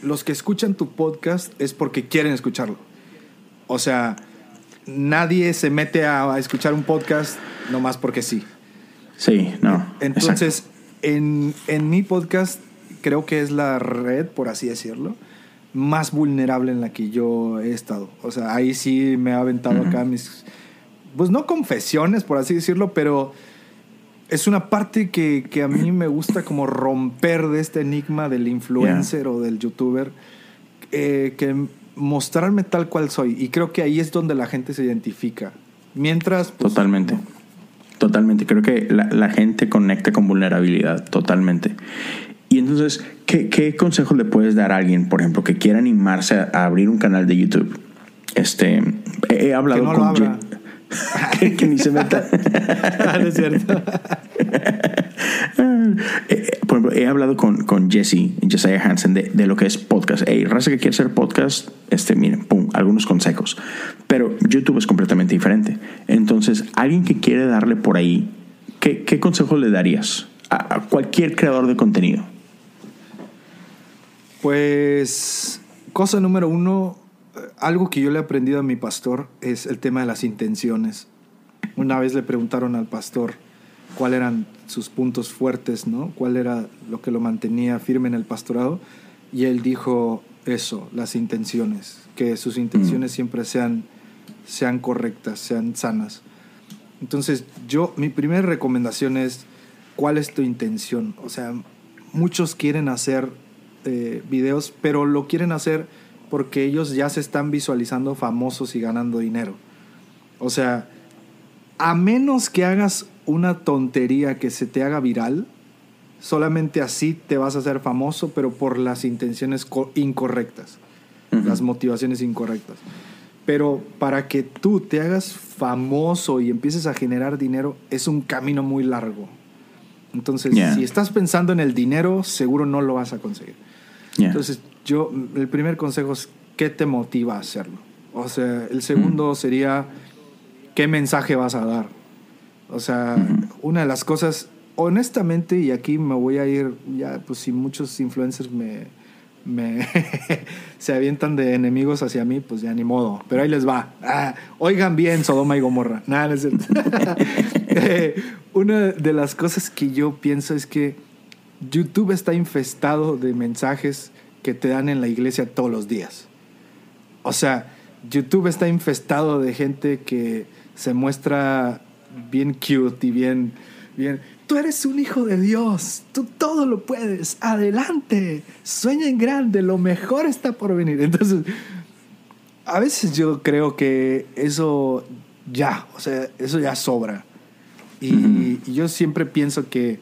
los que escuchan tu podcast es porque quieren escucharlo. O sea, nadie se mete a, a escuchar un podcast nomás porque sí. Sí, no. Entonces, en, en mi podcast creo que es la red, por así decirlo, más vulnerable en la que yo he estado. O sea, ahí sí me ha aventado acá mis, pues no confesiones, por así decirlo, pero es una parte que, que a mí me gusta como romper de este enigma del influencer o del youtuber, eh, que mostrarme tal cual soy. Y creo que ahí es donde la gente se identifica. Mientras... pues, Totalmente. no. Totalmente. Creo que la, la gente conecta con vulnerabilidad, totalmente. Y entonces, ¿qué, qué consejos le puedes dar a alguien, por ejemplo, que quiera animarse a, a abrir un canal de YouTube? Este, he, he hablado Que no lo con abra. [LAUGHS] Que, [LAUGHS] que ni se meta. [LAUGHS] Ah, no es cierto. [LAUGHS] Eh, por ejemplo, he hablado con, con Jesse, Josiah Hansen, de, de lo que es podcast. Hey, raza que quiere hacer podcast, este, miren, pum, algunos consejos. Pero YouTube es completamente diferente. Entonces, alguien que quiere darle por ahí, ¿qué, qué consejo le darías a, a cualquier creador de contenido? Pues, cosa número uno, eh, algo que yo le he aprendido a mi pastor es el tema de las intenciones. Una vez le preguntaron al pastor cuáles eran sus puntos fuertes, ¿no? ¿Cuál era lo que lo mantenía firme en el pastorado? Y él dijo, eso, las intenciones, que sus intenciones siempre sean, sean correctas, sean sanas. Entonces, yo, mi primera recomendación es, ¿cuál es tu intención? O sea, muchos quieren hacer eh, videos, pero lo quieren hacer porque ellos ya se están visualizando famosos y ganando dinero. O sea, a menos que hagas una tontería que se te haga viral, solamente así te vas a hacer famoso, pero por las intenciones incorrectas, las motivaciones incorrectas. Pero para que tú te hagas famoso y empieces a generar dinero, es un camino muy largo. Entonces, si estás pensando en el dinero, seguro no lo vas a conseguir. Entonces, yo, el primer consejo es, ¿qué te motiva a hacerlo? O sea, el segundo sería, ¿qué mensaje vas a dar? O sea, una de las cosas, honestamente, y aquí me voy a ir, ya, pues si muchos influencers me, me [LAUGHS] se avientan de enemigos hacia mí, pues ya ni modo. Pero ahí les va. Ah, oigan bien, Sodoma y Gomorra. [LAUGHS] Nada, no es cierto. [LAUGHS] Eh, una de las cosas que yo pienso es que YouTube está infestado de mensajes que te dan en la iglesia todos los días. O sea, YouTube está infestado de gente que se muestra bien cute y bien, bien, tú eres un hijo de Dios, tú todo lo puedes, adelante, sueña en grande, lo mejor está por venir. Entonces, a veces yo creo que eso ya, o sea, eso ya sobra. Y, y yo siempre pienso que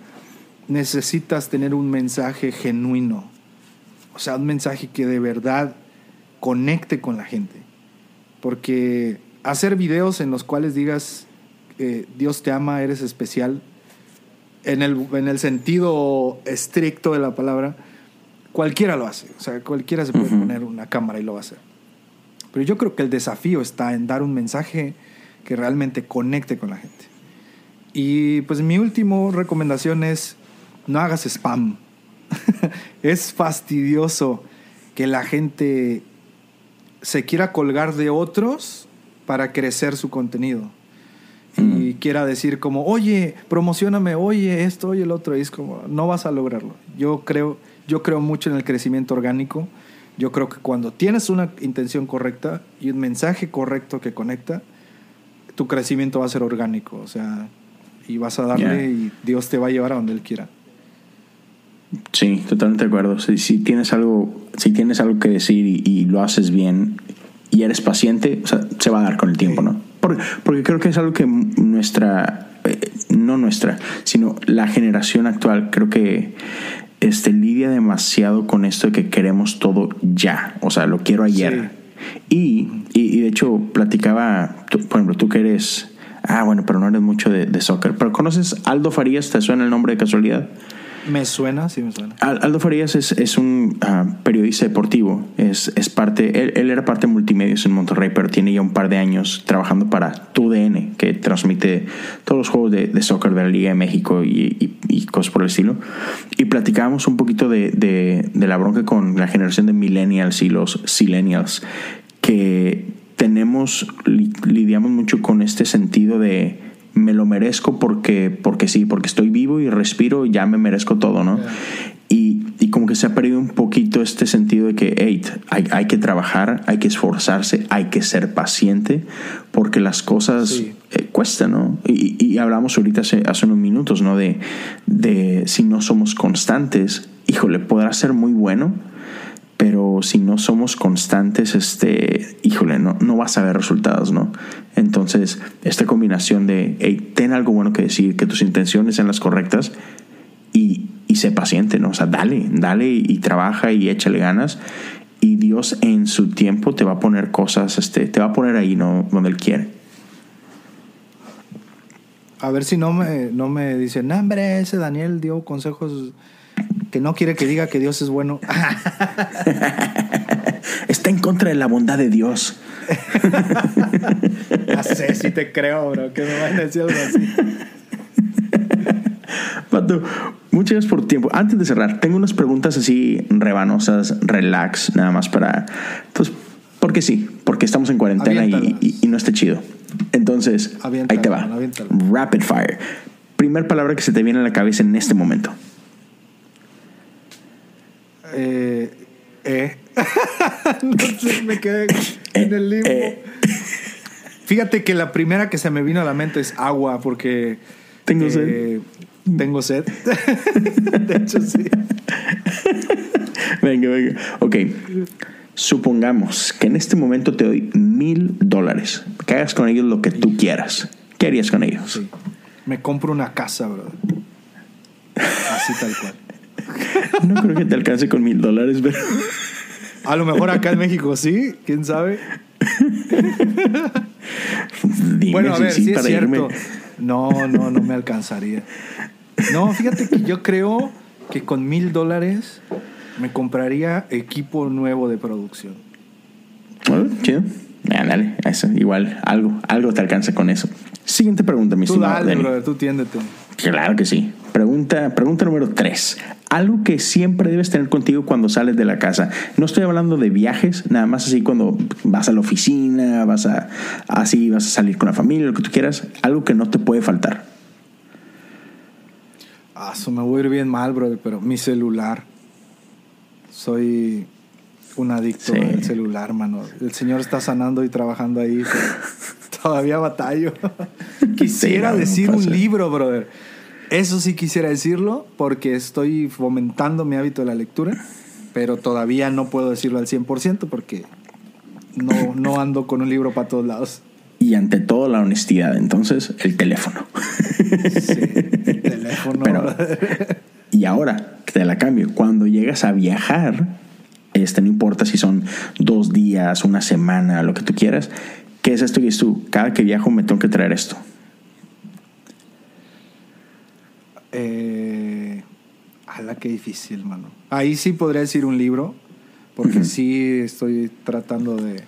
necesitas tener un mensaje genuino, o sea, un mensaje que de verdad conecte con la gente. Porque hacer videos en los cuales digas, eh, Dios te ama, eres especial, en el, en el sentido estricto de la palabra, cualquiera lo hace. O sea, cualquiera se puede poner una cámara y lo va a hacer. Pero yo creo que el desafío está en dar un mensaje que realmente conecte con la gente. Y pues mi última recomendación es no hagas spam. [LAUGHS] es fastidioso que la gente se quiera colgar de otros para crecer su contenido y quiera decir como, oye, promocioname, oye, esto, oye, el otro, y es como, no vas a lograrlo. Yo creo, yo creo mucho en el crecimiento orgánico. Yo creo que cuando tienes una intención correcta y un mensaje correcto que conecta, tu crecimiento va a ser orgánico, o sea, y vas a darle y Dios te va a llevar a donde Él quiera. Sí, totalmente de acuerdo. Si, si tienes algo, si tienes algo que decir y, lo haces bien y eres paciente, o sea, se va a dar con el tiempo, ¿no? Porque, creo que es algo que nuestra, eh, no nuestra, sino la generación actual, creo que este, lidia demasiado con esto de que queremos todo ya. O sea, lo quiero ayer. Y, y, de hecho, platicaba, por ejemplo, tú que eres. Ah, bueno, pero no eres mucho de, de soccer. Pero ¿conoces Aldo Farías? ¿Te suena el nombre de casualidad? Me suena, sí me suena. Aldo Farías es, es un ah, periodista deportivo. Es, es parte, él, era parte de multimedios en Monterrey, pero tiene ya un par de años trabajando para TUDN, que transmite todos los juegos de, de soccer de la Liga de México y, y, cosas por el estilo. Y platicábamos un poquito de, de, de la bronca con la generación de millennials y los silenials, que tenemos, lidiamos mucho con este sentido de me lo merezco porque, porque sí, porque estoy vivo y respiro y ya me merezco todo, ¿no? Y, y, como que se ha perdido un poquito este sentido de que hey, hay, hay, que trabajar, hay que esforzarse, hay que ser paciente, porque las cosas eh, cuestan, ¿no? Y, y, hablamos ahorita hace, hace unos minutos, ¿no? De, de si no somos constantes, híjole, podrá ser muy bueno, pero si no somos constantes, este, híjole, no, no vas a ver resultados, ¿no? Entonces, esta combinación de, hey, ten algo bueno que decir, que tus intenciones sean las correctas y, y sé paciente, ¿no? O sea, dale, dale y, trabaja y échale ganas y Dios en su tiempo te va a poner cosas, este, te va a poner ahí, ¿no? Donde Él quiere. A ver si no me, no me dicen, no, hombre, ese Daniel dio consejos que no quiere que diga que Dios es bueno. [LAUGHS] Está en contra de la bondad de Dios. [LAUGHS] no sé si te creo, bro, que me van a decir algo así. Pato, muchas gracias por tu tiempo. Antes de cerrar, tengo unas preguntas así rebanosas, relax, nada más para, pues, porque sí, porque estamos en cuarentena y, no está chido. Entonces, ahí te va. Rapid fire. Primer palabra que se te viene a la cabeza en este momento. Eh, eh, [LAUGHS] Entonces me quedé en el limbo. Eh, Fíjate que la primera que se me vino a la mente es agua, porque. Tengo eh, sed. Tengo sed. [LAUGHS] de hecho, sí. Venga, venga. Ok. Supongamos que en este momento te doy mil dólares. Que hagas con ellos lo que tú quieras. ¿Qué harías con ellos? Sí. Me compro una casa, bro. Así tal cual. No creo que te alcance con mil dólares, pero. A lo mejor acá en México sí, quién sabe. Dime bueno, a ver, sí sí es cierto. irme. No, no, no me alcanzaría. No, fíjate que yo creo que con mil dólares me compraría equipo nuevo de producción. Bueno, chido. Ah, dale, eso, igual, algo, algo te alcanza con eso. Siguiente pregunta, mi Tú estimado dale, brother, tú tiéndete. Claro que sí. Pregunta, pregunta número tres. Algo que siempre debes tener contigo cuando sales de la casa. No estoy hablando de viajes, nada más así cuando vas a la oficina, vas a así vas a salir con la familia, lo que tú quieras. Algo que no te puede faltar. Ah, eso me voy a ir bien mal, brother, pero mi celular. Soy un adicto Sí. al celular, mano. El señor está sanando y trabajando ahí, pero [LAUGHS] todavía batallo. quisiera Sí, no, decir un libro, brother. Eso sí quisiera decirlo porque estoy fomentando mi hábito de la lectura, pero todavía no puedo decirlo al 100% porque no, no ando con un libro para todos lados. Y ante todo la honestidad, entonces el teléfono. Sí, el teléfono. Pero-. Y ahora, te la cambio. Cuando llegas a viajar, este, no importa si son dos días, una semana, lo que tú quieras, ¿qué es esto que es tú? Cada que viajo me tengo que traer esto. Eh, ala, qué difícil, mano. Ahí sí podría decir un libro, porque sí estoy tratando de,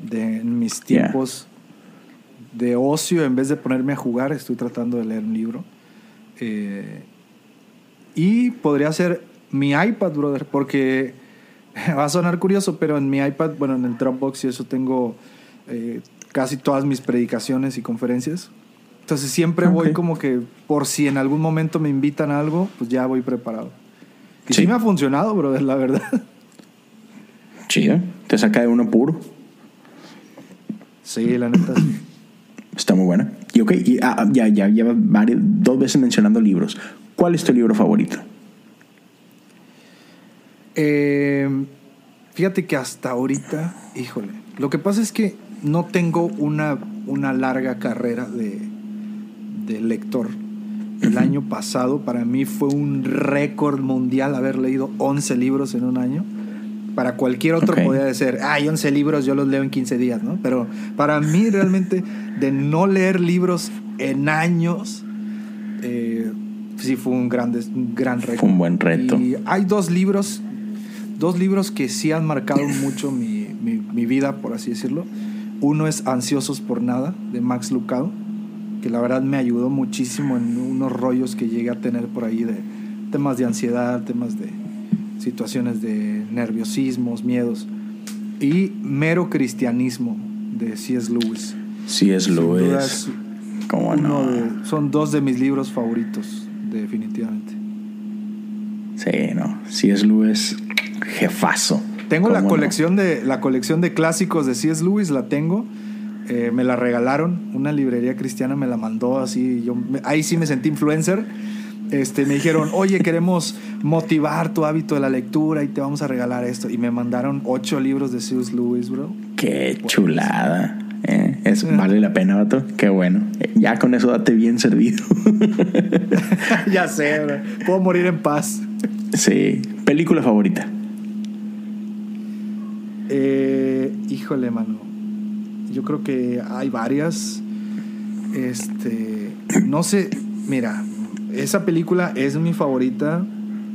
de en mis Yeah. tiempos de ocio, en vez de ponerme a jugar, estoy tratando de leer un libro. Eh, y podría ser mi iPad, brother, porque [LAUGHS] va a sonar curioso, pero en mi iPad, bueno, en el Dropbox y eso tengo eh, casi todas mis predicaciones y conferencias. Entonces siempre voy como que por si en algún momento me invitan a algo, pues ya voy preparado. Y sí, Sí. me ha funcionado, brother, la verdad. Chido. Te saca de uno puro. Sí, la neta. sí. Está muy buena. Y ok, y, ah, ya, ya lleva varias, dos veces mencionando libros. ¿Cuál es tu libro favorito? Eh, fíjate que hasta ahorita, híjole, lo que pasa es que no tengo una, una larga carrera de, de lector. El año pasado para mí fue un récord mundial haber leído 11 libros en un año. Para cualquier otro podría ser, hay 11 libros, yo los leo en 15 días, ¿no? Pero para mí realmente de no leer libros en años, eh, sí fue un, grande, un gran récord. Fue un buen reto. Y hay dos libros, dos libros que sí han marcado mucho mi, mi- mi vida, por así decirlo. Uno es Ansiosos por Nada, de Max Lucado, que la verdad me ayudó muchísimo en unos rollos que llegué a tener por ahí de temas de ansiedad, temas de situaciones de nerviosismos, miedos. Y Mero Cristianismo, de C.S. Lewis. Luis. es ¿Cómo no? de- son dos de mis libros favoritos, definitivamente. Sí, no. Es Luis. Jefazo. Tengo la colección de la colección de clásicos de C.S. Lewis, la tengo. Eh, me la regalaron, una librería cristiana me la mandó así. Yo me- ahí sí me sentí influencer. Este, me dijeron, [LAUGHS] oye, queremos motivar tu hábito de la lectura y te vamos a regalar esto. Y me mandaron ocho libros de C.S. Lewis, bro. Qué chulada. ¿eh? Es, vale la pena, vato. Qué bueno. Eh, Ya con eso date bien servido. [LAUGHS] [LAUGHS] ya sé, bro. Puedo morir en paz. sí. Película favorita. Eh, híjole, mano. Yo creo que hay varias. Este. No sé. Mira, esa película es mi favorita.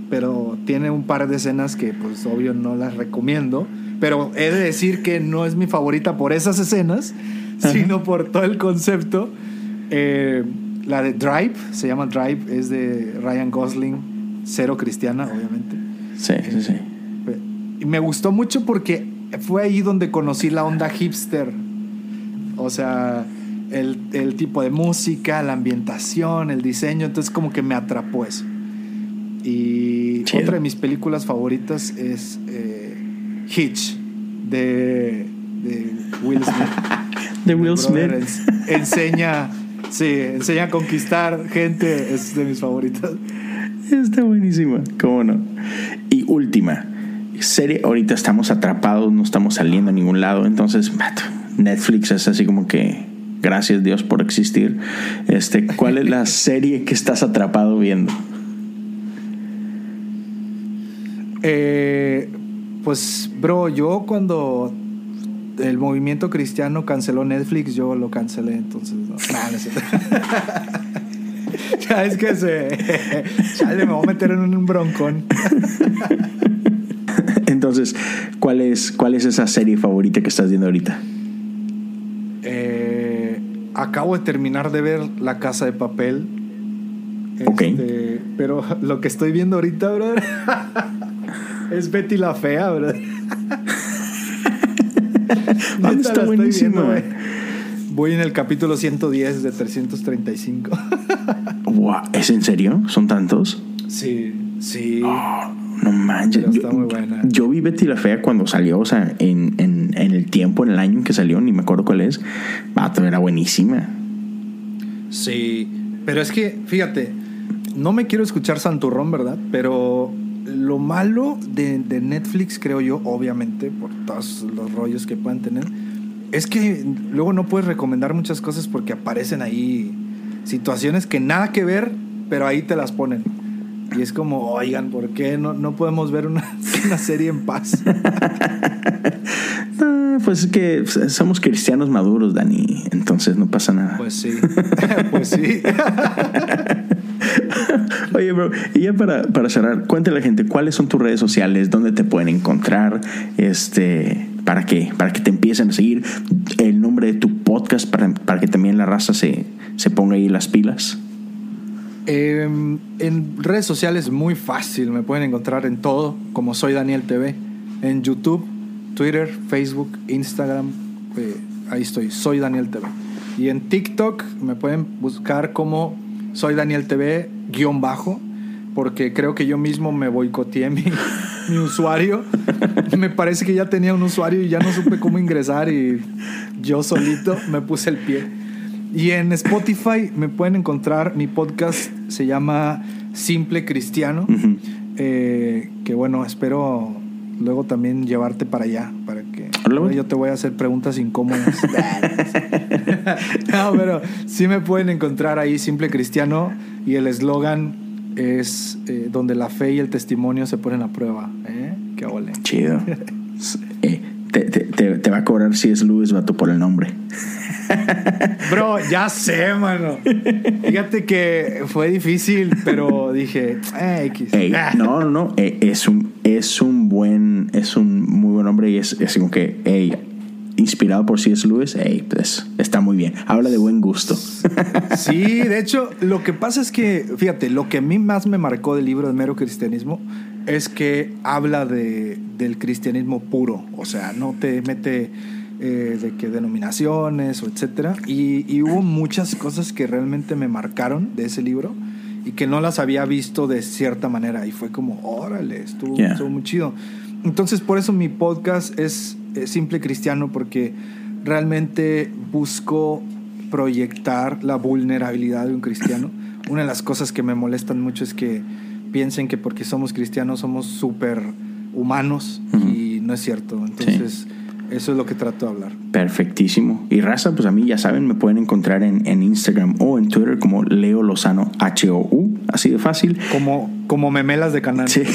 Pero tiene un par de escenas que, pues, obvio, no las recomiendo. Pero he de decir que no es mi favorita por esas escenas, Ajá. sino por todo el concepto. Eh, la de Drive, se llama Drive, es de Ryan Gosling, cero cristiana, obviamente. Sí, sí, sí. Y me gustó mucho porque fue ahí donde conocí la onda hipster. O sea, el, el tipo de música, la ambientación, el diseño. Entonces como que me atrapó eso. Y Chido. otra de mis películas favoritas es eh, Hitch de, de Will Smith. [LAUGHS] De Will Smith. ens- enseña, sí, enseña a conquistar gente, es de mis favoritas. Está buenísima, cómo no. Y última, serie, ahorita estamos atrapados, no estamos saliendo a ningún lado, entonces Netflix es así como que gracias Dios por existir. Este, ¿cuál es la [LAUGHS] serie que estás atrapado viendo? Eh, pues, bro, yo cuando el movimiento cristiano canceló Netflix, yo lo cancelé, entonces no. Nah, no es cierto. [LAUGHS] ya es que se. [LAUGHS] Chale, me voy a meter en un broncón. Entonces, ¿cuál es, ¿cuál es esa serie favorita que estás viendo ahorita? Eh, acabo de terminar de ver La Casa de Papel. Ok. Este, pero [LAUGHS] lo que estoy viendo ahorita, bro, [LAUGHS] es Betty la Fea, bro. Ah, [LAUGHS] Neta, está viendo, güey. Voy en el capítulo 110 de 335. Wow, ¿Es en serio? ¿Son tantos? sí, sí. Oh, no manches. Pero Yo, está muy buena. yo vi Betty la Fea cuando salió, o sea, en, en, en el tiempo, en el año en que salió, ni me acuerdo cuál es. Vato, era buenísima. Sí, pero es que, fíjate, no me quiero escuchar santurrón, ¿verdad? Pero lo malo de, de Netflix, creo yo, obviamente, por todos los rollos que puedan tener, es que luego no puedes recomendar muchas cosas porque aparecen ahí situaciones que nada que ver, pero ahí te las ponen. Y es como, oigan, ¿por qué no, no podemos ver una, [LAUGHS] una serie en paz? [LAUGHS] Ah, pues es que somos cristianos maduros, Dani. Entonces no pasa nada. Pues sí, [LAUGHS] pues sí. Oye, bro, y ya para, para cerrar, cuéntale a la gente cuáles son tus redes sociales, dónde te pueden encontrar, este, para que, para que te empiecen a seguir, el nombre de tu podcast, para, para que también la raza se, se ponga ahí las pilas. Eh, en redes sociales muy fácil, me pueden encontrar en todo, como soy Daniel TV, en YouTube, Twitter, Facebook, Instagram, eh, ahí estoy, soy Daniel TV. Y en TikTok me pueden buscar como soy Daniel TV guion bajo, porque creo que yo mismo me boicoteé mi, mi usuario. Me parece que ya tenía un usuario y ya no supe cómo ingresar y yo solito me puse el pie. Y en Spotify me pueden encontrar, mi podcast se llama Simple Cristiano, eh, que bueno, espero luego también llevarte para allá, para que Hola, yo te voy a hacer preguntas incómodas. [LAUGHS] [LAUGHS] no, pero sí me pueden encontrar ahí Simple Cristiano y el eslogan es eh, donde la fe y el testimonio se ponen a prueba. ¿eh? Qué ole. Chido. Eh, [LAUGHS] te, te- te- te va a cobrar si es Luis, vato, por el nombre. Bro, [LAUGHS] ya sé, mano. Fíjate que fue difícil, pero dije, eh, X. Ey, [LAUGHS] no, no, no. eh, es un, es un buen, es un muy buen hombre y es, es como que, hey, inspirado por C.S. Lewis, hey, pues está muy bien. Habla de buen gusto. [LAUGHS] Sí, de hecho, lo que pasa es que, fíjate, lo que a mí más me marcó del libro de Mero Cristianismo es que habla de, del cristianismo puro, o sea, no te mete eh, de que denominaciones o etcétera. Y, y hubo muchas cosas que realmente me marcaron de ese libro y que no las había visto de cierta manera. Y fue como, órale, estuvo, Yeah. estuvo muy chido. Entonces, por eso mi podcast es, eh, Simple Cristiano, porque realmente busco proyectar la vulnerabilidad de un cristiano. Una de las cosas que me molestan mucho es que piensen que porque somos cristianos somos súper humanos y no es cierto. Entonces, eso es lo que trato de hablar. Perfectísimo. Y raza, pues a mí ya saben, me pueden encontrar en, en Instagram o en Twitter como Leo Lozano H-O-U. Así de fácil. Como, como memelas de canal. Sí. [LAUGHS]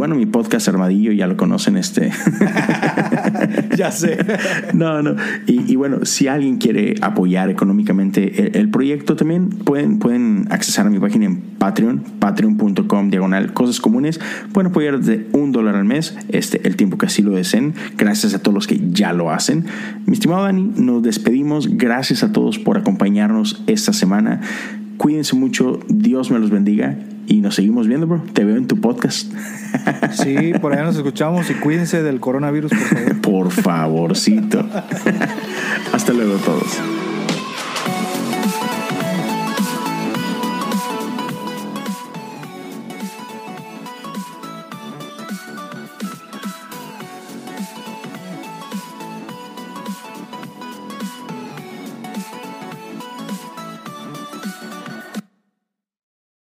bueno, mi podcast Armadillo ya lo conocen este. [LAUGHS] ya sé. No, no. Y, y bueno, si alguien quiere apoyar económicamente el, el proyecto, también pueden, pueden accesar a mi página en Patreon, patreon.com, diagonal, cosas comunes. Pueden apoyar desde un dólar al mes, este, el tiempo que así lo deseen. Gracias a todos los que ya lo hacen. Mi estimado Dani, nos despedimos. Gracias a todos por acompañarnos esta semana. Cuídense mucho, Dios me los bendiga y nos seguimos viendo, bro. Te veo en tu podcast. Sí, por allá nos escuchamos y cuídense del coronavirus, por favor. [LAUGHS] Por favorcito. [LAUGHS] Hasta luego todos.